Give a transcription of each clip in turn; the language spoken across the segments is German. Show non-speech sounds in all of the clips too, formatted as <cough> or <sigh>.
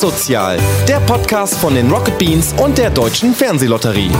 Was Sozial, der Podcast von den Rocket Beans und der Deutschen Fernsehlotterie.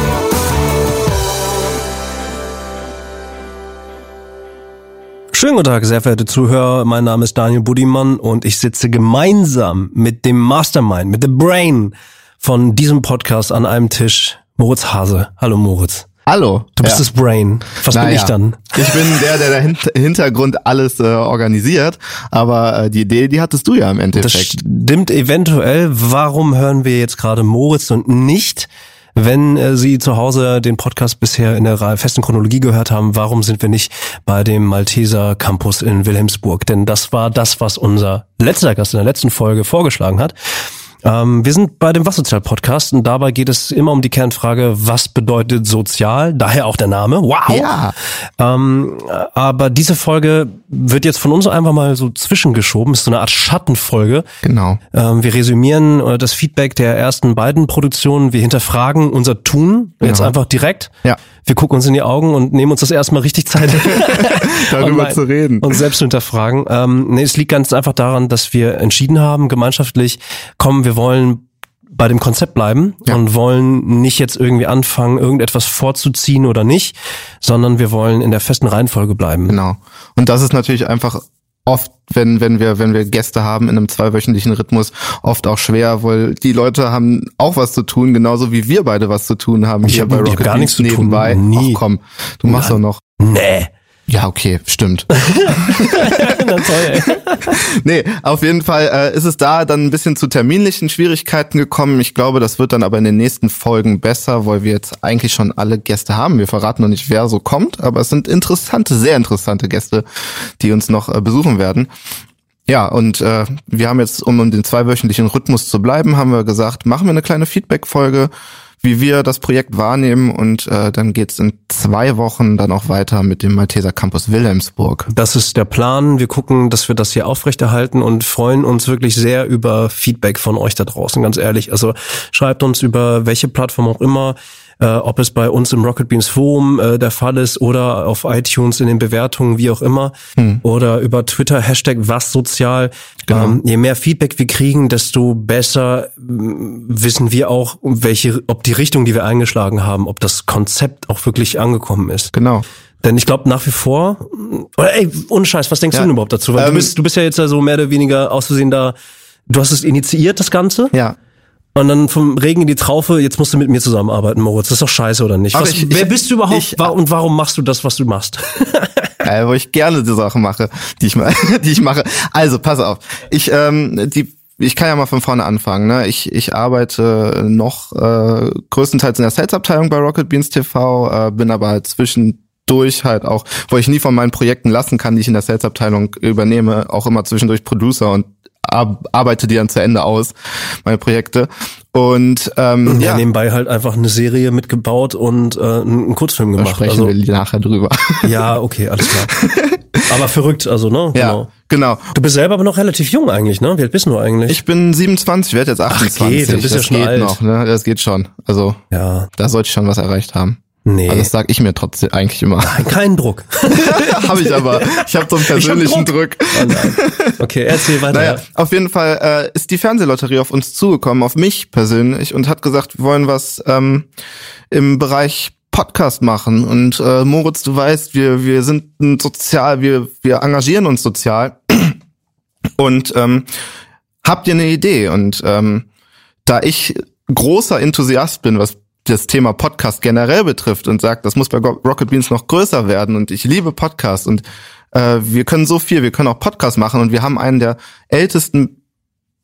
Schönen guten Tag, sehr verehrte Zuhörer. Mein Name ist Daniel Budimann und ich sitze gemeinsam mit dem Mastermind, mit dem Brain von diesem Podcast an einem Tisch. Moritz Hase. Hallo Moritz. Hallo. Du bist ja. das Brain. Was naja. bin ich dann? Ich bin der, der im Hintergrund alles äh, organisiert. Aber äh, die Idee, die hattest du ja im Das Endeffekt. stimmt eventuell. Warum hören wir jetzt gerade Moritz und nicht, wenn äh, Sie zu Hause den Podcast bisher in der festen Chronologie gehört haben, warum sind wir nicht bei dem Malteser Campus in Wilhelmsburg? Denn das war das, was unser letzter Gast in der letzten Folge vorgeschlagen hat. Ähm, wir sind bei dem Was-Sozial-Podcast und dabei geht es immer um die Kernfrage, was bedeutet sozial? Daher auch der Name. Wow! Ja. Ähm, aber diese Folge wird jetzt von uns einfach mal so zwischengeschoben. Ist so eine Art Schattenfolge. Genau. Ähm, wir resümieren äh, das Feedback der ersten beiden Produktionen. Wir hinterfragen unser Tun jetzt Genau. einfach direkt. Ja. Wir gucken uns in die Augen und nehmen uns das erstmal richtig Zeit, <laughs> Darüber und zu reden. Uns selbst hinterfragen. Ähm, nee, es liegt ganz einfach daran, dass wir entschieden haben, gemeinschaftlich, komm, wir wollen bei dem Konzept bleiben Ja. und wollen nicht jetzt irgendwie anfangen, irgendetwas vorzuziehen oder nicht, sondern wir wollen in der festen Reihenfolge bleiben. Genau. Und das ist natürlich einfach oft, wenn, wenn wir, wenn wir Gäste haben in einem zweiwöchentlichen Rhythmus, oft auch schwer, weil die Leute haben auch was zu tun, genauso wie wir beide was zu tun haben. Ich hier hab- bei ich hab Rocket gar nichts zu tun. nebenbei. Nie. Ach komm, du machst doch noch. Nee. Ja, okay, stimmt. <laughs> Na toll. <laughs> Nee, auf jeden Fall äh, ist es da dann ein bisschen zu terminlichen Schwierigkeiten gekommen. Ich glaube, das wird dann aber in den nächsten Folgen besser, weil wir jetzt eigentlich schon alle Gäste haben. Wir verraten noch nicht, wer so kommt, aber es sind interessante, sehr interessante Gäste, die uns noch äh, besuchen werden. Ja, und äh, wir haben jetzt, um um den zweiwöchentlichen Rhythmus zu bleiben, haben wir gesagt, machen wir eine kleine Feedback-Folge, wie wir das Projekt wahrnehmen und äh, dann geht's in zwei Wochen dann auch weiter mit dem Malteser Campus Wilhelmsburg. Das ist der Plan. Wir gucken, dass wir das hier aufrechterhalten und freuen uns wirklich sehr über Feedback von euch da draußen, ganz ehrlich. Also schreibt uns über welche Plattform auch immer, äh, ob es bei uns im Rocket Beans Forum äh, der Fall ist oder auf iTunes in den Bewertungen, wie auch immer, oder über Twitter, Hashtag was sozial. Ähm, je mehr Feedback wir kriegen, desto besser mm, wissen wir auch, welche, ob die Richtung, die wir eingeschlagen haben, ob das Konzept auch wirklich angekommen ist. Genau. Denn ich glaube nach wie vor, oder ey, ohne Scheiß, was denkst Ja. du denn überhaupt dazu? Weil du Ähm, bist, du bist ja jetzt ja so mehr oder weniger aus Versehen da, du hast es initiiert, das Ganze, Ja. Und dann vom Regen in die Traufe, jetzt musst du mit mir zusammenarbeiten, Moritz. Das ist doch scheiße, oder nicht? Was, ich- wer ich- bist du überhaupt ich- und warum machst du das, was du machst? <laughs> äh, wo ich gerne die Sachen mache, die ich <laughs> die ich mache. Also pass auf, ich ähm, die ich kann ja mal von vorne anfangen. Ne? Ich, ich arbeite noch äh, größtenteils in der Sales-Abteilung bei Rocket Beans TV, äh, bin aber halt zwischendurch halt auch, wo ich nie von meinen Projekten lassen kann, die ich in der Sales-Abteilung übernehme, auch immer zwischendurch Producer und arbeite die dann zu Ende aus, meine Projekte. Und ähm, Ja, ja, nebenbei halt einfach eine Serie mitgebaut und äh, einen Kurzfilm da gemacht. sprechen Also, wir nachher drüber. <laughs> ja, okay, alles klar. <laughs> Aber verrückt, also, ne? ja, Genau. genau. Du bist selber aber noch relativ jung eigentlich, ne? Wie alt bist du eigentlich? Ich bin 27, werde jetzt 28. geht, dann bist du das ja schon geht alt. noch, ne? Das geht schon. Also ja, da sollte ich schon was erreicht haben. Nee. Also das sage ich mir trotzdem eigentlich immer. Kein Druck. <laughs> habe ich aber. Ich habe so einen persönlichen Druck. Oh nein. Okay, erzähl weiter. Naja, auf jeden Fall äh, ist die Fernsehlotterie auf uns zugekommen, auf mich persönlich, und hat gesagt, wir wollen was ähm, im Bereich Podcast machen. Und äh, Moritz, du weißt, wir wir sind ein sozial, wir wir engagieren uns sozial. <clears throat> Und ähm, habt ihr eine Idee? Und ähm, da ich großer Enthusiast bin, was das Thema Podcast generell betrifft und sagt, das muss bei Rocket Beans noch größer werden und ich liebe Podcasts und äh, wir können so viel, wir können auch Podcasts machen und wir haben einen der ältesten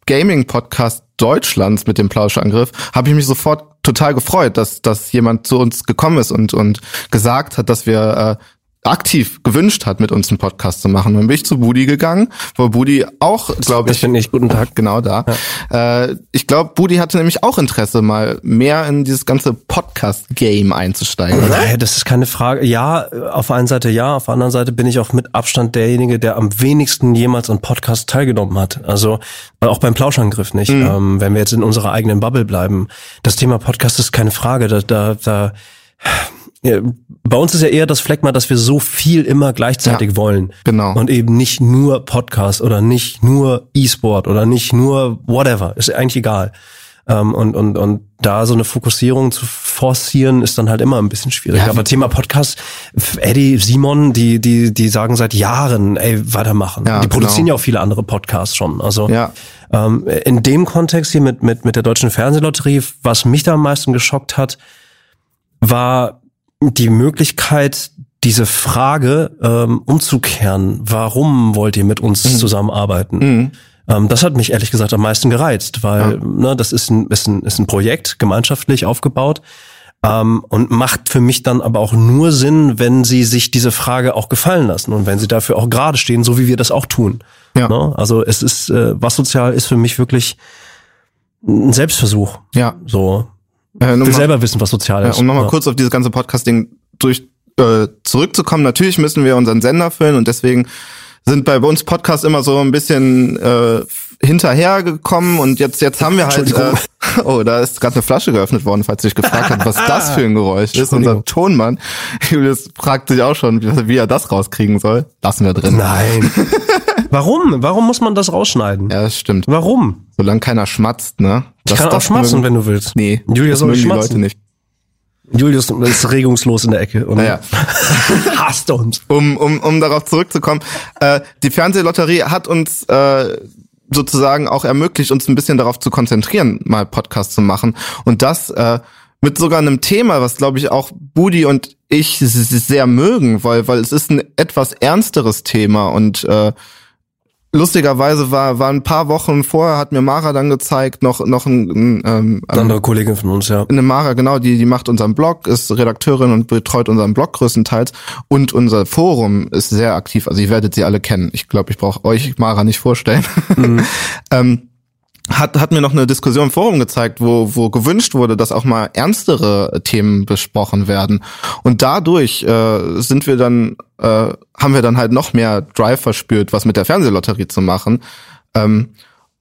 Gaming-Podcasts Deutschlands mit dem Plauschangriff, habe ich mich sofort total gefreut, dass, dass jemand zu uns gekommen ist und, und gesagt hat, dass wir äh, aktiv gewünscht hat, mit uns einen Podcast zu machen. Dann bin ich zu Budi gegangen, wo Budi auch, glaube ich, finde ich guten Tag. genau da. Äh, ich glaube, Budi hatte nämlich auch Interesse, mal mehr in dieses ganze Podcast-Game einzusteigen. Oder? Naja, das ist keine Frage. Ja, auf der einen Seite ja, auf der anderen Seite bin ich auch mit Abstand derjenige, der am wenigsten jemals an Podcast teilgenommen hat. Also auch beim Plauschangriff nicht. Ähm, wenn wir jetzt in unserer eigenen Bubble bleiben. Das Thema Podcast ist keine Frage. Da, da, da ja, bei uns ist ja eher das Fleckma, dass wir so viel immer gleichzeitig Ja, wollen. genau. Und eben nicht nur Podcast oder nicht nur E-Sport oder nicht nur whatever. Ist eigentlich egal. Ähm, und, und, und da so eine Fokussierung zu forcieren, ist dann halt immer ein bisschen schwierig. Ja, Aber Thema Podcast, Eddie, Simon, die, die, die sagen seit Jahren, ey, weitermachen. Ja, die produzieren genau. ja auch viele andere Podcasts schon. Also Ja. ähm, in dem Kontext hier mit, mit, mit der deutschen Fernsehlotterie, was mich da am meisten geschockt hat, war die Möglichkeit, diese Frage ähm, umzukehren. Warum wollt ihr mit uns Mhm. zusammenarbeiten? Ähm, das hat mich ehrlich gesagt am meisten gereizt, weil ne, das ist ein, ist, ein, ist ein Projekt, gemeinschaftlich aufgebaut. Ähm, und macht für mich dann aber auch nur Sinn, wenn sie sich diese Frage auch gefallen lassen und wenn sie dafür auch gerade stehen, so wie wir das auch tun. Ja. Ne? Also es ist, äh, was sozial ist für mich wirklich ein Selbstversuch. Ja. So, Äh, will selber wissen, was sozial Ja, ist. um nochmal Ja. kurz auf dieses ganze Podcast-Ding durch äh, zurückzukommen. Natürlich müssen wir unseren Sender füllen und deswegen sind bei uns Podcasts immer so ein bisschen äh, hinterhergekommen und jetzt jetzt haben wir halt äh, oh da ist gerade eine Flasche geöffnet worden falls du dich gefragt hast was das für ein Geräusch ist unser. Tonmann Julius fragt sich auch schon wie, wie er das rauskriegen soll lassen wir drin Nein. <laughs> Warum? Warum muss man das rausschneiden? ja das stimmt Warum? solange keiner schmatzt ne Ich kann auch schmatzen, wenn du willst. nee Julius das mögen die schmatzen. Leute nicht Julius ist regungslos in der Ecke und Naja. <laughs> hasst uns. um, um, um darauf zurückzukommen, äh, die Fernsehlotterie hat uns äh, sozusagen auch ermöglicht, uns ein bisschen darauf zu konzentrieren, mal Podcast zu machen. Und das äh, mit sogar einem Thema, was glaube ich auch Budi und ich sehr mögen, weil, weil es ist ein etwas ernsteres Thema und äh, lustigerweise war, war ein paar Wochen vorher, hat mir Mara dann gezeigt, noch, noch ein, ein ähm, Eine andere Kollegin von uns, ja. eine Mara, genau, die, die macht unseren Blog, ist Redakteurin und betreut unseren Blog größtenteils. Und unser Forum ist sehr aktiv. Also ihr werdet sie alle kennen. Ich glaube, ich brauche euch Mara nicht vorstellen. <laughs> ähm, hat, hat mir noch eine Diskussion im Forum gezeigt, wo, wo gewünscht wurde, dass auch mal ernstere Themen besprochen werden. Und dadurch äh, sind wir dann, äh, haben wir dann halt noch mehr Drive verspürt, was mit der Fernsehlotterie zu machen. Ähm,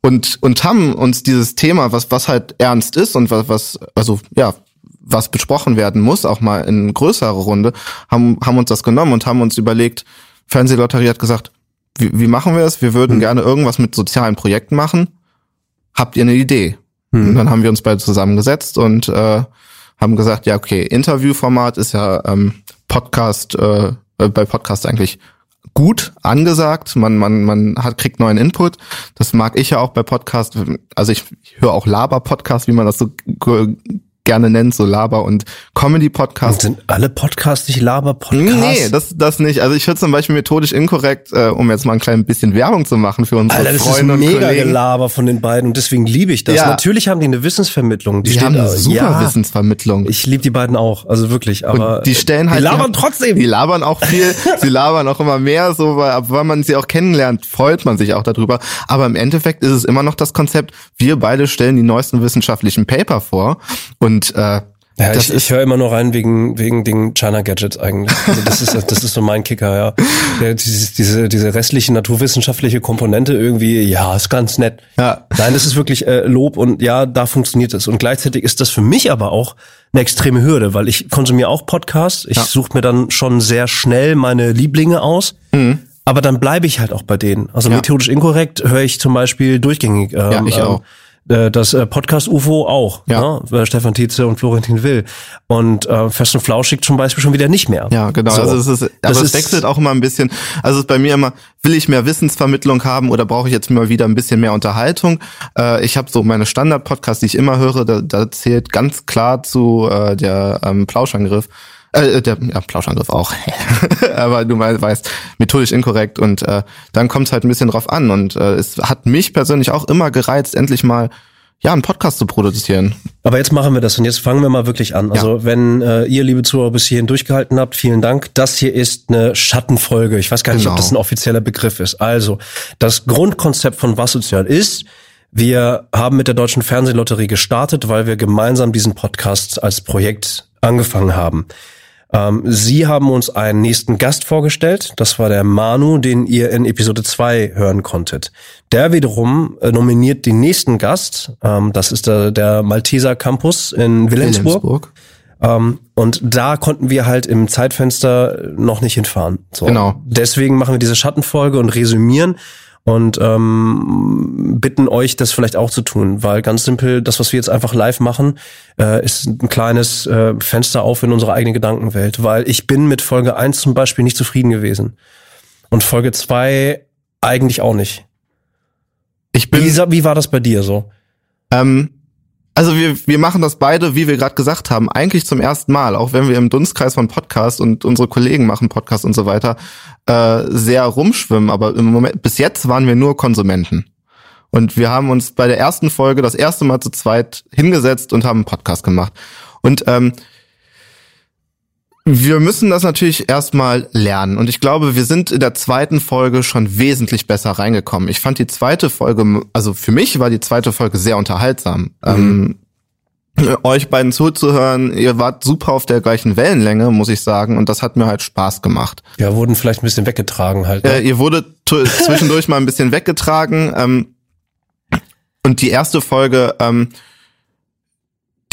und, und haben uns dieses Thema, was, was halt ernst ist und was, was, also ja, was besprochen werden muss, auch mal in größere Runde, haben, haben uns das genommen und haben uns überlegt, Fernsehlotterie hat gesagt, wie, wie machen wir es? Wir würden gerne irgendwas mit sozialen Projekten machen. Habt ihr eine Idee? Und dann haben wir uns beide zusammengesetzt und äh, haben gesagt, ja, okay, Interviewformat ist ja ähm, Podcast, äh, äh, bei Podcast eigentlich gut angesagt. Man, man, man hat, kriegt neuen Input. Das mag ich ja auch bei Podcast. Also ich, ich höre auch Laber-Podcast, wie man das so gerne nennt, so Laber- und Comedy-Podcast. Und sind alle Podcasts nicht Laber-Podcasts? Nee, das, das nicht. Also ich höre zum Beispiel methodisch inkorrekt, äh, um jetzt mal ein klein bisschen Werbung zu machen für unsere Alter, das Freunde ist und mega Kollegen. Gelaber von den beiden und deswegen liebe ich das. Ja. Natürlich haben die eine Wissensvermittlung. Die, Die haben eine super ja, Wissensvermittlung. Ich liebe die beiden auch, also wirklich. Aber Und die stellen halt. die labern die, trotzdem. Die labern auch viel, <laughs> sie labern auch immer mehr, so, weil, weil man sie auch kennenlernt, freut man sich auch darüber. Aber im Endeffekt ist es immer noch das Konzept, wir beide stellen die neuesten wissenschaftlichen Paper vor und äh, Ja, das ich, ich höre immer nur rein wegen wegen den China Gadgets eigentlich. Also das ist das ist so mein Kicker, ja. ja dieses, diese diese restliche naturwissenschaftliche Komponente irgendwie, ja, ist ganz nett. Ja. Nein, das ist wirklich äh, Lob und ja, da funktioniert es. Und gleichzeitig ist das für mich aber auch eine extreme Hürde, weil ich konsumiere auch Podcasts. Ich Ja. suche mir dann schon sehr schnell meine Lieblinge aus. Aber dann bleibe ich halt auch bei denen. Also Mhm. Ja. methodisch inkorrekt höre ich zum Beispiel durchgängig. Ähm, Ja, ich auch. äh, das äh, Podcast UFO auch, Ja. ne? Äh, Stefan Tietze und Florentin Will. Und äh, Fest und Flauschig zum Beispiel schon wieder nicht mehr. Ja, genau. So. Also es ist, aber Das es wechselt auch immer ein bisschen. Also es ist bei mir immer, will ich mehr Wissensvermittlung haben oder brauche ich jetzt mal wieder ein bisschen mehr Unterhaltung? Äh, ich habe so meine Standard-Podcasts, die ich immer höre, da, da zählt ganz klar zu äh, der ähm, Plauschangriff. Äh, der ja, Plauschangriff auch. <laughs> aber du weißt, methodisch inkorrekt und äh, dann kommt es halt ein bisschen drauf an. Und äh, es hat mich persönlich auch immer gereizt, endlich mal ja, einen Podcast zu produzieren. Aber jetzt machen wir das und jetzt fangen wir mal wirklich an. Also wenn äh, ihr, liebe Zuhörer, bis hierhin durchgehalten habt, vielen Dank. Das hier ist eine Schattenfolge. Ich weiß gar nicht, Genau. ob das ein offizieller Begriff ist. Also, das Grundkonzept von Was Sozial ist, wir haben mit der Deutschen Fernsehlotterie gestartet, weil wir gemeinsam diesen Podcast als Projekt angefangen haben. Ähm, Sie haben uns einen nächsten Gast vorgestellt. Das war der Manu, den ihr in Episode 2 hören konntet. Der wiederum äh, nominiert den nächsten Gast. Ähm, das ist der, der Malteser Campus in Wilhelmsburg. Ähm, und da konnten wir halt im Zeitfenster noch nicht hinfahren. So. Genau. Deswegen machen wir diese Schattenfolge und resümieren und ähm, bitten euch, das vielleicht auch zu tun, weil ganz simpel, das, was wir jetzt einfach live machen, äh, ist ein kleines äh, Fenster auf in unsere eigene Gedankenwelt, weil ich bin mit Folge eins zum Beispiel nicht zufrieden gewesen und Folge zwei eigentlich auch nicht. Ich bin, Wie, wie war das bei dir so? ähm, also wir, wir machen das beide, wie wir gerade gesagt haben, eigentlich zum ersten Mal, auch wenn wir im Dunstkreis von Podcast und unsere Kollegen machen Podcast und so weiter, äh, sehr rumschwimmen. Aber im Moment, bis jetzt waren wir nur Konsumenten. Und wir haben uns bei der ersten Folge das erste Mal zu zweit hingesetzt und haben einen Podcast gemacht. Und ähm, wir müssen das natürlich erstmal lernen. Und ich glaube, wir sind in der zweiten Folge schon wesentlich besser reingekommen. Ich fand die zweite Folge, also für mich war die zweite Folge sehr unterhaltsam. Ähm, euch beiden zuzuhören, ihr wart super auf der gleichen Wellenlänge, muss ich sagen. Und das hat mir halt Spaß gemacht. Ja, wurden vielleicht ein bisschen weggetragen halt. Äh, Ne? ihr wurdet tu- <laughs> zwischendurch mal ein bisschen weggetragen. Ähm, und die erste Folge, ähm,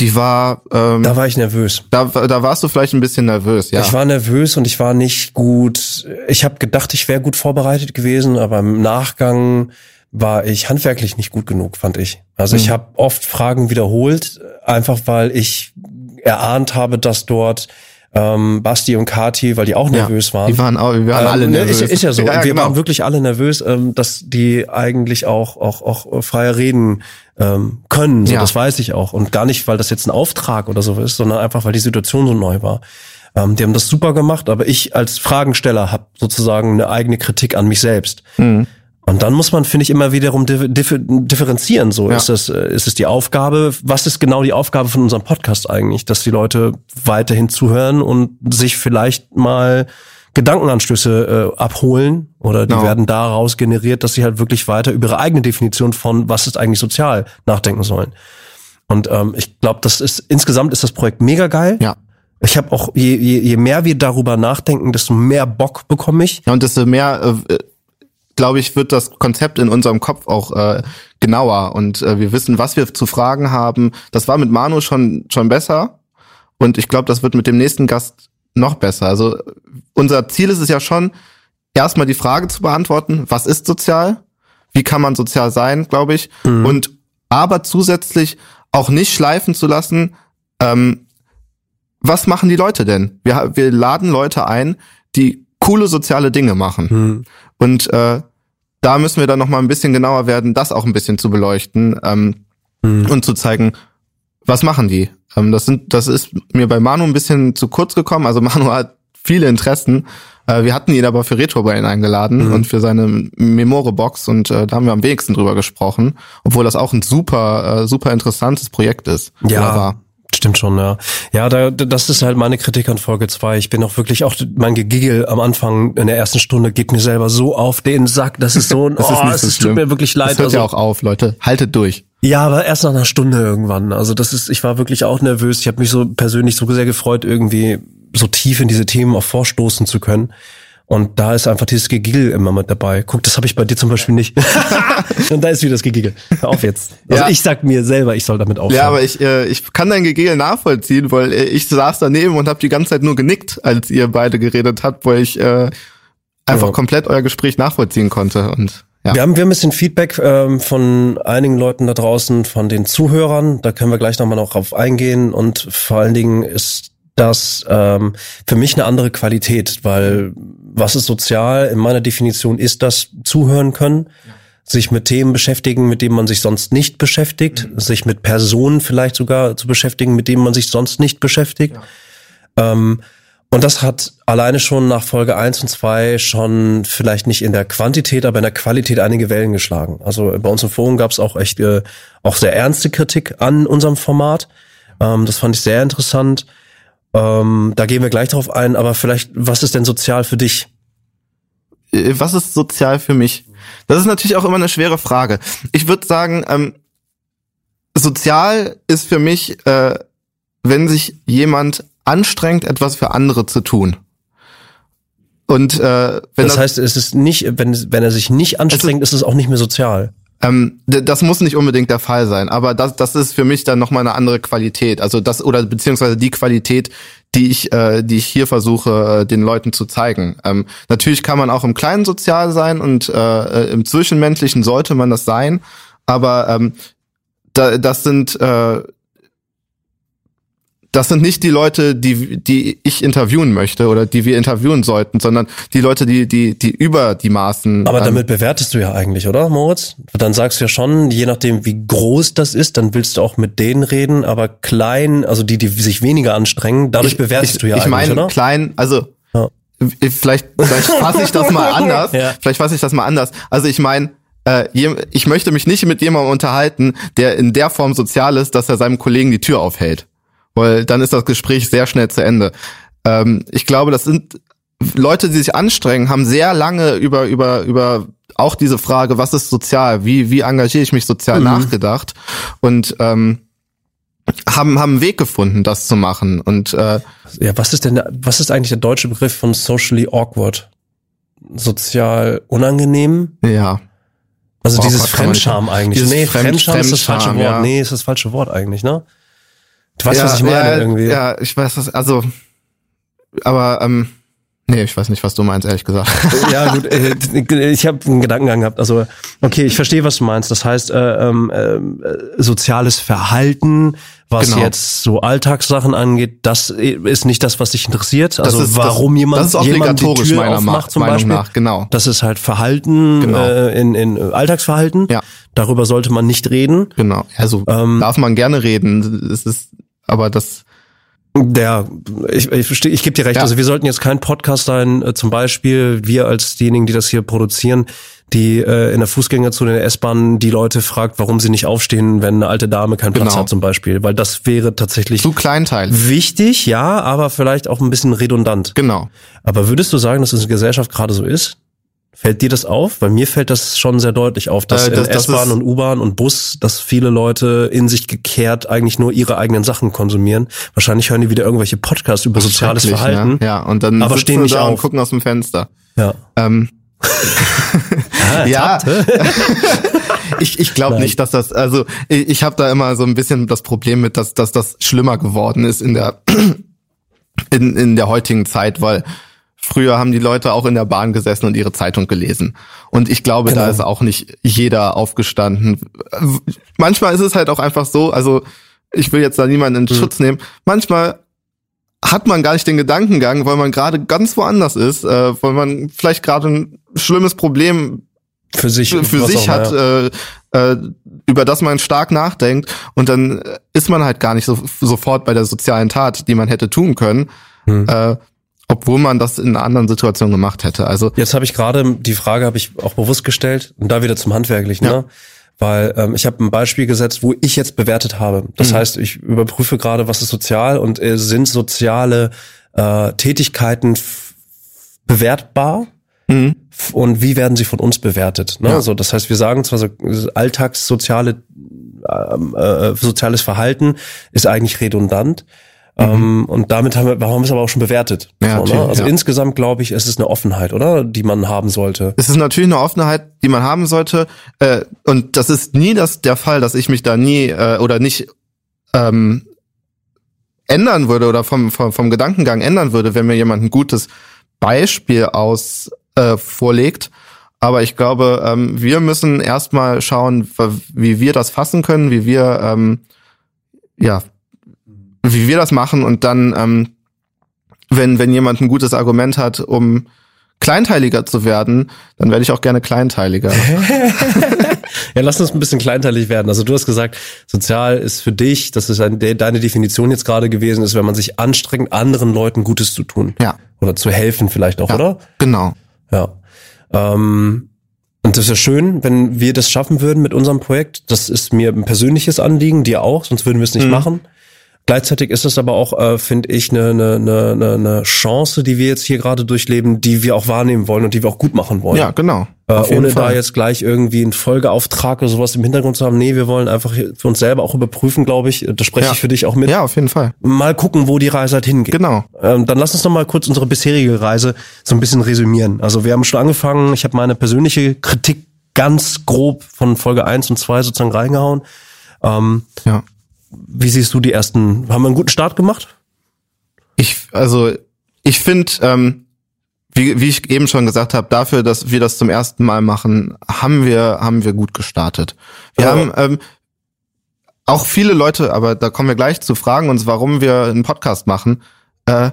die war, ähm, Da war ich nervös. da, da warst du vielleicht ein bisschen nervös, ja. Ich war nervös und ich war nicht gut. Ich habe gedacht, ich wäre gut vorbereitet gewesen, aber im Nachgang war ich handwerklich nicht gut genug, fand ich. Also ich habe oft Fragen wiederholt, einfach weil ich erahnt habe, dass dort ähm, Basti und Kati, weil die auch nervös waren. Die waren auch, wir waren Ähm, alle ne, nervös. Ist, ist ja so. <laughs> Ja, Und wir genau. waren wirklich alle nervös, ähm, dass die eigentlich auch auch auch freier reden ähm, können. So, Ja. Das weiß ich auch. Und gar nicht, weil das jetzt ein Auftrag oder so ist, sondern einfach, weil die Situation so neu war. Ähm, die haben das super gemacht, aber ich als Fragensteller habe sozusagen eine eigene Kritik an mich selbst. Mhm. Und dann muss man, finde ich, immer wiederum dif dif differenzieren. So Ja. ist das, äh, ist es die Aufgabe. Was ist genau die Aufgabe von unserem Podcast eigentlich? Dass die Leute weiterhin zuhören und sich vielleicht mal Gedankenanstöße äh, abholen oder die Genau. werden daraus generiert, dass sie halt wirklich weiter über ihre eigene Definition von was ist eigentlich sozial nachdenken sollen. Und ähm, ich glaube, das ist insgesamt ist das Projekt mega geil. Ja. Ich habe auch je, je, je mehr wir darüber nachdenken, desto mehr Bock bekomme ich. Ja, und desto mehr, äh, glaube ich, wird das Konzept in unserem Kopf auch äh, genauer und äh, wir wissen, was wir zu fragen haben. Das war mit Manu schon schon besser und ich glaube, das wird mit dem nächsten Gast noch besser. Also unser Ziel ist es ja schon, erstmal die Frage zu beantworten, was ist sozial? Wie kann man sozial sein, glaube ich? Und aber zusätzlich auch nicht schleifen zu lassen, ähm, was machen die Leute denn? Wir, wir laden Leute ein, die coole soziale Dinge machen. Und äh, da müssen wir dann noch mal ein bisschen genauer werden, das auch ein bisschen zu beleuchten ähm, und zu zeigen, was machen die. Ähm, das sind, das ist mir bei Manu ein bisschen zu kurz gekommen. Also <laughs> Manu hat viele Interessen. Äh, wir hatten ihn aber für Retro Brain eingeladen und für seine Memore-Box und äh, da haben wir am wenigsten drüber gesprochen, obwohl das auch ein super, äh, super interessantes Projekt ist. War. Stimmt schon, ja. Ja, da, das ist halt meine Kritik an Folge 2. Ich bin auch wirklich auch mein Gegigel am Anfang in der ersten Stunde geht mir selber so auf den Sack. Das ist so <laughs> ein, Das ist oh, nicht es so ist- schlimm. tut mir wirklich leid. Das hört also, ja auch auf, Leute. Haltet durch. ja, aber erst nach einer Stunde irgendwann. Also das ist, ich war wirklich auch nervös. Ich habe mich so persönlich so sehr gefreut, irgendwie so tief in diese Themen auch vorstoßen zu können. Und da ist einfach dieses Gegigel immer mit dabei. Guck, das habe ich bei dir zum Beispiel nicht. <laughs> Und da ist wieder das Gegigel. Hör auf jetzt. Also Ja. ich sag mir selber, ich soll damit aufhören. Ja, aber ich, äh, ich kann dein Gegel nachvollziehen, weil äh, ich saß daneben und habe die ganze Zeit nur genickt, als ihr beide geredet habt, weil ich äh, einfach Ja. komplett euer Gespräch nachvollziehen konnte. Und ja. Wir haben, wir haben ein bisschen Feedback ähm, von einigen Leuten da draußen, von den Zuhörern. Da können wir gleich nochmal noch drauf eingehen. Und vor allen Dingen ist das ähm, für mich eine andere Qualität, weil was ist sozial? In meiner Definition ist das Zuhören können, sich mit Themen beschäftigen, mit denen man sich sonst nicht beschäftigt, sich mit Personen vielleicht sogar zu beschäftigen, mit denen man sich sonst nicht beschäftigt. Ähm, und das hat alleine schon nach Folge 1 und 2 schon vielleicht nicht in der Quantität, aber in der Qualität einige Wellen geschlagen. Also bei uns im Forum gab es auch echt äh, auch sehr ernste Kritik an unserem Format. Ähm, das fand ich sehr interessant. Ähm, da gehen wir gleich drauf ein, aber vielleicht, was ist denn sozial für dich? Äh, Was ist sozial für mich? Das ist natürlich auch immer eine schwere Frage. Ich würde sagen, ähm, sozial ist für mich, äh, wenn sich jemand anstrengt, etwas für andere zu tun. Und äh, wenn das heißt, es ist nicht, wenn, wenn er sich nicht anstrengt, ist es auch nicht mehr sozial. Ähm, das muss nicht unbedingt der Fall sein, aber das, das ist für mich dann nochmal eine andere Qualität. Also das oder beziehungsweise die Qualität, die ich, äh, die ich hier versuche, äh, den Leuten zu zeigen. Ähm, natürlich kann man auch im Kleinen sozial sein und äh, im Zwischenmenschlichen sollte man das sein, aber ähm, da, das sind äh, das sind nicht die Leute, die, die ich interviewen möchte oder die wir interviewen sollten, sondern die Leute, die, die, die über die Maßen. Aber damit bewertest du ja eigentlich, oder, Moritz? Dann sagst du ja schon, je nachdem, wie groß das ist, dann willst du auch mit denen reden, aber klein, also die, die sich weniger anstrengen, dadurch ich, bewertest ich, du ja ich eigentlich, mein, oder? klein, also ja. vielleicht, vielleicht fasse ich das mal <laughs> anders. Ja. Vielleicht fasse ich das mal anders. Also ich meine, äh, ich möchte mich nicht mit jemandem unterhalten, der in der Form sozial ist, dass er seinem Kollegen die Tür aufhält weil dann ist das Gespräch sehr schnell zu Ende. Ähm, ich glaube, das sind Leute, die sich anstrengen, haben sehr lange über über über auch diese Frage, was ist sozial, wie wie engagiere ich mich sozial mhm. nachgedacht und ähm, haben haben einen Weg gefunden, das zu machen und äh, ja, was ist denn was ist eigentlich der deutsche Begriff von socially awkward? Sozial unangenehm? Ja. Also dieses Fremdscham eigentlich. Dieses nee, Fremd, Fremdscham, Fremdscham ist das falsche Wort. Ja. Nee, ist das falsche Wort eigentlich, ne? Du weißt, ja, was ich meine ja, irgendwie. Ja, ich weiß was, also, aber, ähm, Nee, ich weiß nicht, was du meinst, ehrlich gesagt. <laughs> ja, gut, äh, ich habe einen Gedankengang gehabt. Also, okay, ich verstehe, was du meinst. Das heißt, äh, ähm, äh, soziales Verhalten, was genau. jetzt so Alltagssachen angeht, das ist nicht das, was dich interessiert. Also ist, warum das, jemand, das ist jemand die Tür meiner aufmacht zum Meinung Beispiel. Nach, genau. Das ist halt Verhalten genau. äh, in, in Alltagsverhalten. Ja. Darüber sollte man nicht reden. Genau. Also ähm, darf man gerne reden. Es ist, aber das ja, ich, ich verstehe, ich gebe dir recht. Ja. Also wir sollten jetzt kein Podcast sein, äh, zum Beispiel wir als diejenigen, die das hier produzieren, die äh, in der Fußgängerzone der S-Bahn die Leute fragt, warum sie nicht aufstehen, wenn eine alte Dame keinen Platz genau. hat zum Beispiel. Weil das wäre tatsächlich zu kleinteilig. Wichtig, ja, aber vielleicht auch ein bisschen redundant. Genau. Aber würdest du sagen, dass es in der Gesellschaft gerade so ist? Fällt dir das auf? Bei mir fällt das schon sehr deutlich auf, dass äh, das, in S-Bahn und U-Bahn und Bus, dass viele Leute in sich gekehrt eigentlich nur ihre eigenen Sachen konsumieren. Wahrscheinlich hören die wieder irgendwelche Podcasts über soziales Verhalten. Ja, ja, und dann aber stehen nicht da auf. und gucken aus dem Fenster. Ja. Ähm. ah, <laughs> ja. <laughs> ich ich glaube nicht, dass das also ich, ich habe da immer so ein bisschen das Problem mit, dass dass das schlimmer geworden ist in der <clears throat> in in der heutigen Zeit, weil Früher haben die Leute auch in der Bahn gesessen und ihre Zeitung gelesen. Und ich glaube, genau. da ist auch nicht jeder aufgestanden. Manchmal ist es halt auch einfach so, also ich will jetzt da niemanden in mhm. Schutz nehmen. Manchmal hat man gar nicht den Gedankengang, weil man gerade ganz woanders ist, äh, weil man vielleicht gerade ein schlimmes Problem für sich, für sich hat, ja. äh, äh, über das man stark nachdenkt und dann ist man halt gar nicht so sofort bei der sozialen Tat, die man hätte tun können. Hm. Äh, obwohl man das in einer anderen Situation gemacht hätte. Also jetzt habe ich gerade die Frage habe ich auch bewusst gestellt und da wieder zum handwerklichen, ja. ne? Weil ähm, ich habe ein Beispiel gesetzt, wo ich jetzt bewertet habe. Das mhm. heißt, ich überprüfe gerade, was ist sozial und äh, sind soziale äh, Tätigkeiten bewertbar mhm. und wie werden sie von uns bewertet. Ne? Ja. Also das heißt, wir sagen zwar so alltagssoziale ähm, äh, soziales Verhalten ist eigentlich redundant. Mhm. Ähm, und damit haben wir, haben wir es aber auch schon bewertet. Ja, so, ne? Also ja. insgesamt glaube ich, es ist eine Offenheit, oder? Die man haben sollte. Es ist natürlich eine Offenheit, die man haben sollte. Äh, und das ist nie das der Fall, dass ich mich da nie äh, oder nicht ähm, ändern würde oder vom, vom, vom Gedankengang ändern würde, wenn mir jemand ein gutes Beispiel aus äh, vorlegt. Aber ich glaube, ähm, wir müssen erstmal schauen, wie wir das fassen können, wie wir ähm, ja wie wir das machen und dann, ähm, wenn, wenn jemand ein gutes Argument hat, um kleinteiliger zu werden, dann werde ich auch gerne kleinteiliger. <laughs> ja, lass uns ein bisschen kleinteilig werden. Also du hast gesagt, sozial ist für dich, das ist ein, deine Definition jetzt gerade gewesen, ist, wenn man sich anstrengt, anderen Leuten Gutes zu tun. Ja. Oder zu helfen vielleicht auch, ja, oder? Genau. Ja. Ähm, und das ist ja schön, wenn wir das schaffen würden mit unserem Projekt. Das ist mir ein persönliches Anliegen, dir auch, sonst würden wir es nicht mhm. machen. Gleichzeitig ist es aber auch, äh, finde ich, eine, eine, eine, eine Chance, die wir jetzt hier gerade durchleben, die wir auch wahrnehmen wollen und die wir auch gut machen wollen. Ja, genau. Äh, ohne Fall. da jetzt gleich irgendwie einen Folgeauftrag oder sowas im Hintergrund zu haben. Nee, wir wollen einfach für uns selber auch überprüfen, glaube ich. Das spreche ja. ich für dich auch mit. Ja, auf jeden Fall. Mal gucken, wo die Reise halt hingeht. Genau. Ähm, dann lass uns noch mal kurz unsere bisherige Reise so ein bisschen resümieren. Also wir haben schon angefangen. Ich habe meine persönliche Kritik ganz grob von Folge 1 und 2 sozusagen reingehauen. Ähm, Ja. Wie siehst du die ersten? Haben wir einen guten Start gemacht? Ich, also, ich finde, ähm, wie, wie ich eben schon gesagt habe, dafür, dass wir das zum ersten Mal machen, haben wir, haben wir gut gestartet. Wir Ja. haben ähm, auch viele Leute, aber da kommen wir gleich zu, fragen uns, warum wir einen Podcast machen. Äh,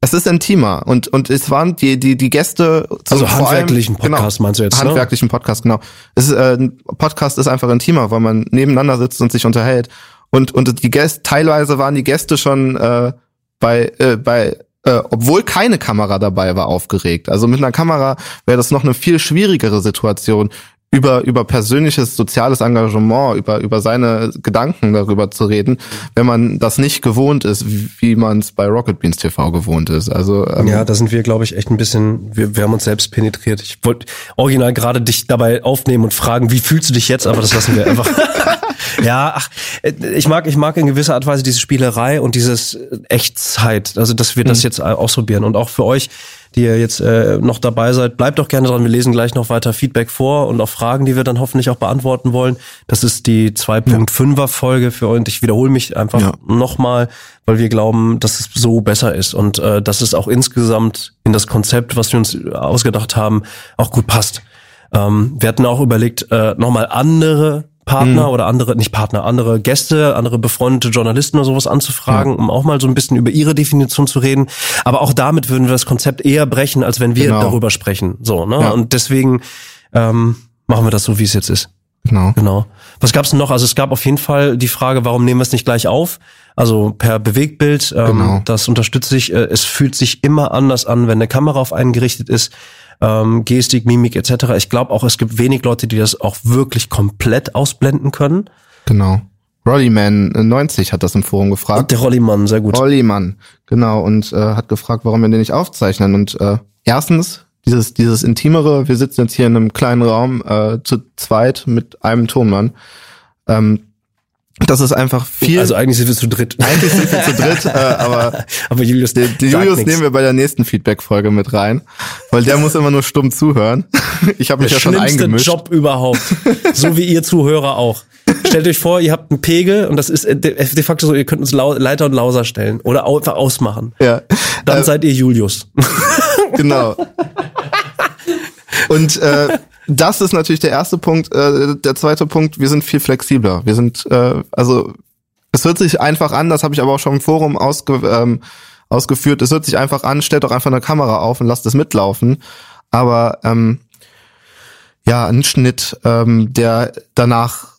es ist intimer und und es waren die die die Gäste Also vor allem- handwerklichen Podcast meinst du jetzt, ne? handwerklichen Podcast genau es ist, äh, ein Podcast ist einfach intimer weil man nebeneinander sitzt und sich unterhält und und die Gäste teilweise waren die Gäste schon äh, bei äh, bei äh, obwohl keine Kamera dabei war aufgeregt also mit einer Kamera wäre das noch eine viel schwierigere Situation über über persönliches soziales Engagement über über seine Gedanken darüber zu reden wenn man das nicht gewohnt ist wie, man es bei Rocket Beans TV gewohnt ist also ähm, Ja, da sind wir, glaube ich, echt ein bisschen, wir, wir haben uns selbst penetriert. Ich wollte original gerade dich dabei aufnehmen und fragen, wie fühlst du dich jetzt, aber das lassen wir einfach. <laughs> ja, ach, äh, ich mag, ich mag in gewisser Art und Weise diese Spielerei und dieses äh, Echtzeit, also dass wir das jetzt äh, ausprobieren und auch für euch, die ihr jetzt äh, noch dabei seid, bleibt doch gerne dran. Wir lesen gleich noch weiter Feedback vor und auch Fragen, die wir dann hoffentlich auch beantworten wollen. Das ist die 2.5er Folge für euch. Und ich wiederhole mich einfach Ja. nochmal, weil wir glauben, dass es so besser ist und äh, dass es auch insgesamt in das Konzept, was wir uns ausgedacht haben, auch gut passt. Ähm, wir hatten auch überlegt, äh, nochmal andere Partner oder andere, nicht Partner, andere Gäste, andere befreundete Journalisten oder sowas anzufragen, um auch mal so ein bisschen über ihre Definition zu reden. Aber auch damit würden wir das Konzept eher brechen, als wenn wir Genau. darüber sprechen. So, ne? Ja. Und deswegen ähm, machen wir das so, wie es jetzt ist. genau Genau. Was gab's denn noch? Also es gab auf jeden Fall die Frage, warum nehmen wir es nicht gleich auf? Also per Bewegtbild, ähm, Genau. das unterstütze ich. Äh, es fühlt sich immer anders an, wenn eine Kamera auf einen gerichtet ist. Ähm, Gestik, Mimik etc. Ich glaube auch, es gibt wenig Leute, die das auch wirklich komplett ausblenden können. Genau. Rollyman 90 hat das im Forum gefragt. Der Rollimann, sehr gut. Rollyman, genau, und äh, hat gefragt, warum wir den nicht aufzeichnen. Und äh, erstens, dieses, dieses Intimere, wir sitzen jetzt hier in einem kleinen Raum äh, zu zweit mit einem Tonmann. Ähm, das ist einfach viel. Also eigentlich sind wir zu dritt. eigentlich sind wir zu <laughs> dritt, äh, aber Aber Julius, den, den Julius nehmen wir bei der nächsten Feedback-Folge mit rein, weil der muss immer nur stumm zuhören. <laughs> Ich habe mich Der ja schon eingemischt. Job überhaupt. <laughs> so wie ihr Zuhörer auch. Stellt euch vor, ihr habt einen Pegel und das ist äh, de de facto so, ihr könnt uns Leiter und Lauser stellen oder einfach ausmachen. Ja. Dann seid ihr Julius. Genau. Und äh, das ist natürlich der erste Punkt. Äh, der zweite Punkt, wir sind viel flexibler. Wir sind, äh, also es hört sich einfach an, das habe ich aber auch schon im Forum ausge, ähm, ausgeführt, es hört sich einfach an, stellt doch einfach eine Kamera auf und lasst es mitlaufen. Aber ähm, ja, ein Schnitt, ähm, der danach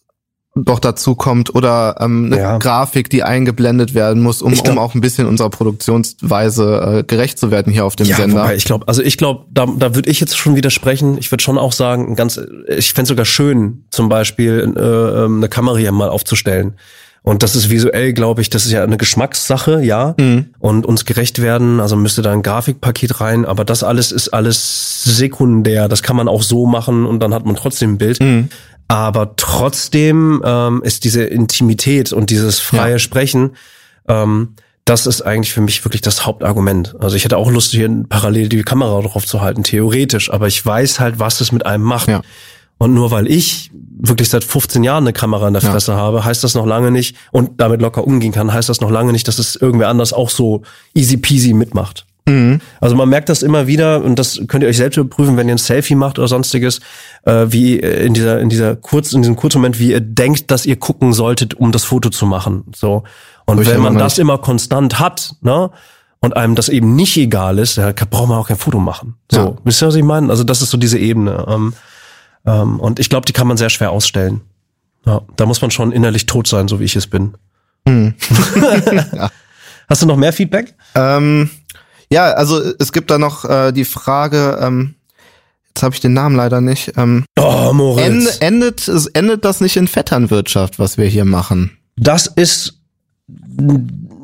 doch dazu kommt oder ähm, eine Ja. Grafik, die eingeblendet werden muss, um, glaub- um auch ein bisschen unserer Produktionsweise äh, gerecht zu werden hier auf dem Ja, Sender. wobei ich glaube, also ich glaube, da, da würde ich jetzt schon widersprechen. Ich würde schon auch sagen, ganz, ich fände sogar schön, zum Beispiel äh, ähm, eine Kamera hier mal aufzustellen. Und das ist visuell, glaube ich, das ist ja eine Geschmackssache, ja. Und uns gerecht werden, also müsste da ein Grafikpaket rein, aber das alles ist alles sekundär. Das kann man auch so machen und dann hat man trotzdem ein Bild. Aber trotzdem ähm, ist diese Intimität und dieses freie Ja. Sprechen, ähm, das ist eigentlich für mich wirklich das Hauptargument. Also ich hätte auch Lust, hier parallel die Kamera drauf zu halten, theoretisch, aber ich weiß halt, was es mit einem macht. Ja. Und nur weil ich wirklich seit 15 Jahren eine Kamera in der Ja. Fresse habe, heißt das noch lange nicht, und damit locker umgehen kann, heißt das noch lange nicht, dass es irgendwer anders auch so easy peasy mitmacht. Also man merkt das immer wieder und das könnt ihr euch selbst überprüfen, wenn ihr ein Selfie macht oder sonstiges, äh, wie äh, in dieser in dieser kurz in diesem Kurzen wie ihr denkt, dass ihr gucken solltet, um das Foto zu machen. So und ich wenn man das nicht. immer konstant hat, ne? Und einem das eben nicht egal ist, ja, braucht man auch kein Foto machen. So, Ja. wisst ihr, was ich meine? Also das ist so diese Ebene. Ähm, ähm, und ich glaube, die kann man sehr schwer ausstellen. Ja, da muss man schon innerlich tot sein, so wie ich es bin. <laughs> <laughs> Hm. Hast du noch mehr Feedback? Ähm, ja, also es gibt da noch äh, die Frage, ähm, jetzt habe ich den Namen leider nicht. Ähm, Oh, Moritz. end, endet, es endet das nicht in Vetternwirtschaft, was wir hier machen? Das ist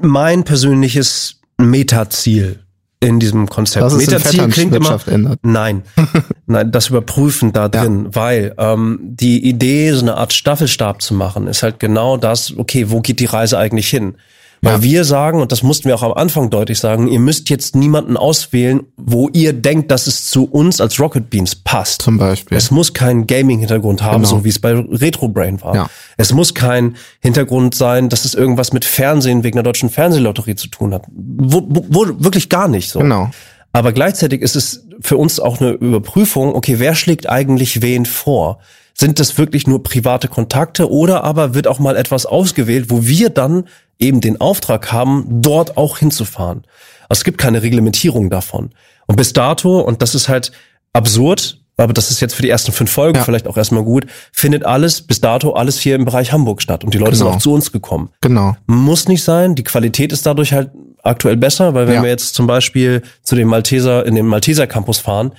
mein persönliches Metaziel in diesem Konzept. In Metaziel klingt immer. Vetternwirtschaft endet. Nein, <laughs> nein, das Überprüfen da drin, weil ähm, die Idee, so eine Art Staffelstab zu machen, ist halt genau das. Okay, wo geht die Reise eigentlich hin? Weil wir sagen, und das mussten wir auch am Anfang deutlich sagen, ihr müsst jetzt niemanden auswählen, wo ihr denkt, dass es zu uns als Rocket Beans passt. Zum Beispiel. Es muss keinen Gaming-Hintergrund haben, Genau. so wie es bei Retro Brain war. Ja. Es muss kein Hintergrund sein, dass es irgendwas mit Fernsehen wegen der deutschen Fernsehlotterie zu tun hat. Wo, wo, wo, wirklich gar nicht so. Genau. Aber gleichzeitig ist es für uns auch eine Überprüfung, okay, wer schlägt eigentlich wen vor? Sind das wirklich nur private Kontakte oder aber wird auch mal etwas ausgewählt, wo wir dann eben den Auftrag haben, dort auch hinzufahren? Also es gibt keine Reglementierung davon. Und bis dato, und das ist halt absurd, aber das ist jetzt für die ersten fünf Folgen Ja. vielleicht auch erstmal gut, findet alles, bis dato alles hier im Bereich Hamburg statt. Und die Leute sind Genau. auch zu uns gekommen. Genau. Muss nicht sein. Die Qualität ist dadurch halt aktuell besser, weil wenn Ja. wir jetzt zum Beispiel zu dem Malteser, in den Malteser Campus fahren,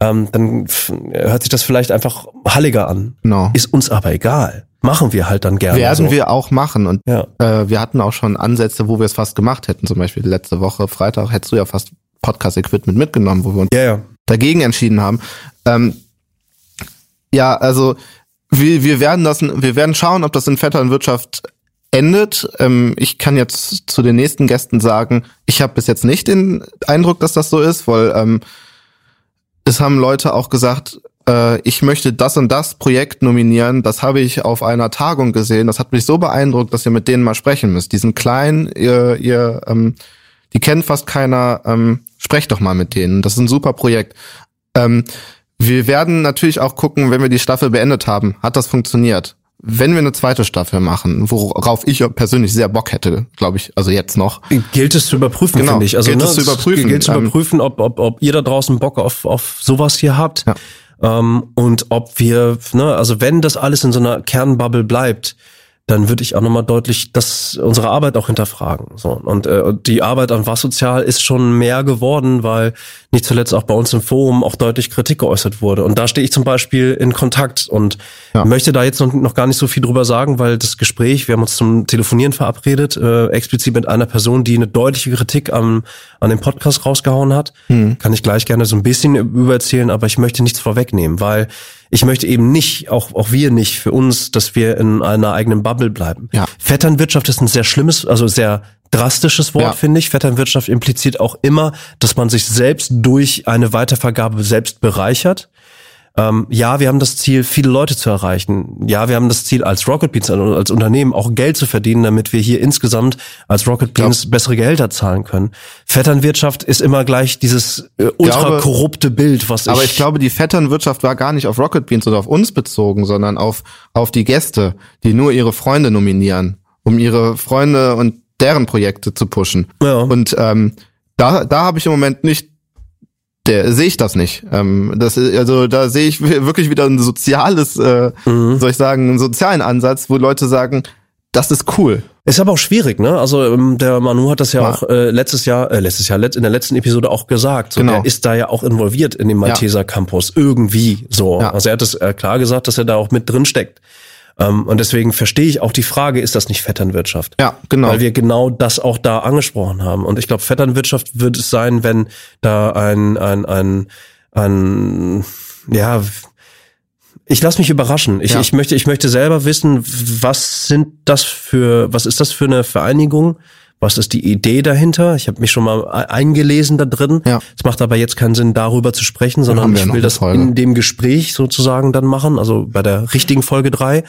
ähm, dann hört sich das vielleicht einfach halliger an. Genau. Ist uns aber egal. Machen wir halt dann gerne. Werden so. wir auch machen. Und Ja. äh, wir hatten auch schon Ansätze, wo wir es fast gemacht hätten. Zum Beispiel letzte Woche, Freitag, hättest du ja fast Podcast-Equipment mitgenommen, wo wir uns Ja, ja. dagegen entschieden haben. Ähm, ja, also wir, wir werden das, wir werden schauen, ob das in Vetternwirtschaft endet. Ähm, ich kann jetzt zu den nächsten Gästen sagen, ich habe bis jetzt nicht den Eindruck, dass das so ist, weil ähm, es haben Leute auch gesagt, äh, ich möchte das und das Projekt nominieren. Das habe ich auf einer Tagung gesehen. Das hat mich so beeindruckt, dass ihr mit denen mal sprechen müsst. Die sind klein, ihr, ihr ähm, die kennt fast keiner. Ähm, sprecht doch mal mit denen. Das ist ein super Projekt. Ähm, wir werden natürlich auch gucken, wenn wir die Staffel beendet haben, hat das funktioniert. Wenn wir eine zweite Staffel machen, worauf ich persönlich sehr Bock hätte, glaube ich, also jetzt noch. Gilt es zu überprüfen, Genau, finde ich. Also, gilt ne, es zu überprüfen. Gilt zu Ähm, überprüfen, ob, ob, ob ihr da draußen Bock auf, auf sowas hier habt. Ja. Ähm, und ob wir, ne, also wenn das alles in so einer Kernbubble bleibt, dann würde ich auch nochmal deutlich das, unsere Arbeit auch hinterfragen. So. Und äh, die Arbeit an Was Sozial ist schon mehr geworden, weil nicht zuletzt auch bei uns im Forum auch deutlich Kritik geäußert wurde. Und da stehe ich zum Beispiel in Kontakt und Ja. möchte da jetzt noch, noch gar nicht so viel drüber sagen, weil das Gespräch, wir haben uns zum Telefonieren verabredet, äh, explizit mit einer Person, die eine deutliche Kritik am, an dem Podcast rausgehauen hat. Hm. Kann ich gleich gerne so ein bisschen übererzählen, aber ich möchte nichts vorwegnehmen, weil ich möchte eben nicht, auch, auch wir nicht für uns, dass wir in einer eigenen Bubble bleiben. Ja. Vetternwirtschaft ist ein sehr schlimmes, also sehr drastisches Wort, Ja. finde ich. Vetternwirtschaft impliziert auch immer, dass man sich selbst durch eine Weitervergabe selbst bereichert. Ähm, ja, wir haben das Ziel, viele Leute zu erreichen. Ja, wir haben das Ziel, als Rocket Beans, also als Unternehmen auch Geld zu verdienen, damit wir hier insgesamt als Rocket Beans bessere Gehälter zahlen können. Vetternwirtschaft ist immer gleich dieses äh, ultra korrupte Bild, was Aber ich glaube, die Vetternwirtschaft war gar nicht auf Rocket Beans oder auf uns bezogen, sondern auf, auf die Gäste, die nur ihre Freunde nominieren, um ihre Freunde und deren Projekte zu pushen. Ja. Und ähm, da, da habe ich im Moment nicht, der sehe ich das nicht. Ähm, das also da sehe ich wirklich wieder ein soziales, äh, Mhm. soll ich sagen, einen sozialen Ansatz, wo Leute sagen, das ist cool. Ist aber auch schwierig, ne? Also ähm, der Manu hat das ja Ja. auch äh, letztes Jahr, äh, letztes Jahr, in der letzten Episode auch gesagt. So, Genau. Er ist da ja auch involviert in dem Malteser Campus irgendwie so. Ja. Also er hat es äh, klar gesagt, dass er da auch mit drin steckt. Ähm, und deswegen verstehe ich auch die Frage, ist das nicht Vetternwirtschaft? Ja, genau. Weil wir genau das auch da angesprochen haben. Und ich glaube, Vetternwirtschaft wird es sein, wenn da ein, ein, ein, ein ja, ich lasse mich überraschen. Ich, Ja. ich möchte, ich möchte selber wissen, was sind das für, was ist das für eine Vereinigung? Was ist die Idee dahinter? Ich habe mich schon mal e- eingelesen da drin. Ja. Es macht aber jetzt keinen Sinn, darüber zu sprechen, sondern ich will das in dem Gespräch sozusagen dann machen, also bei der richtigen Folge drei.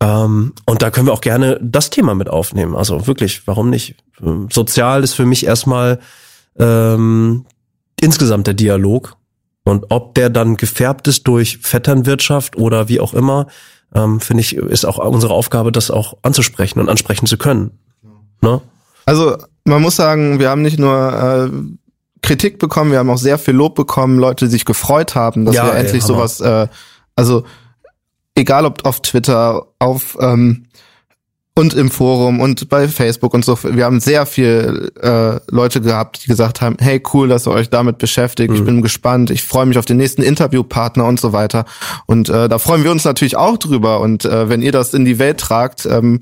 Ähm, und da können wir auch gerne das Thema mit aufnehmen. Also wirklich, warum nicht? Ähm, Sozial ist für mich erstmal ähm, insgesamt der Dialog. Und ob der dann gefärbt ist durch Vetternwirtschaft oder wie auch immer, ähm, finde ich, ist auch unsere Aufgabe, das auch anzusprechen und ansprechen zu können. Ne? Also man muss sagen, wir haben nicht nur äh, Kritik bekommen, wir haben auch sehr viel Lob bekommen, Leute, die sich gefreut haben, dass Ja, wir ey, endlich Hammer. sowas, äh, also egal ob auf Twitter, auf ähm, und im Forum und bei Facebook und so, wir haben sehr viel äh, Leute gehabt, die gesagt haben, hey cool, dass ihr euch damit beschäftigt, ich bin gespannt, ich freue mich auf den nächsten Interviewpartner und so weiter. Und äh, da freuen wir uns natürlich auch drüber. Und äh, wenn ihr das in die Welt tragt, ähm,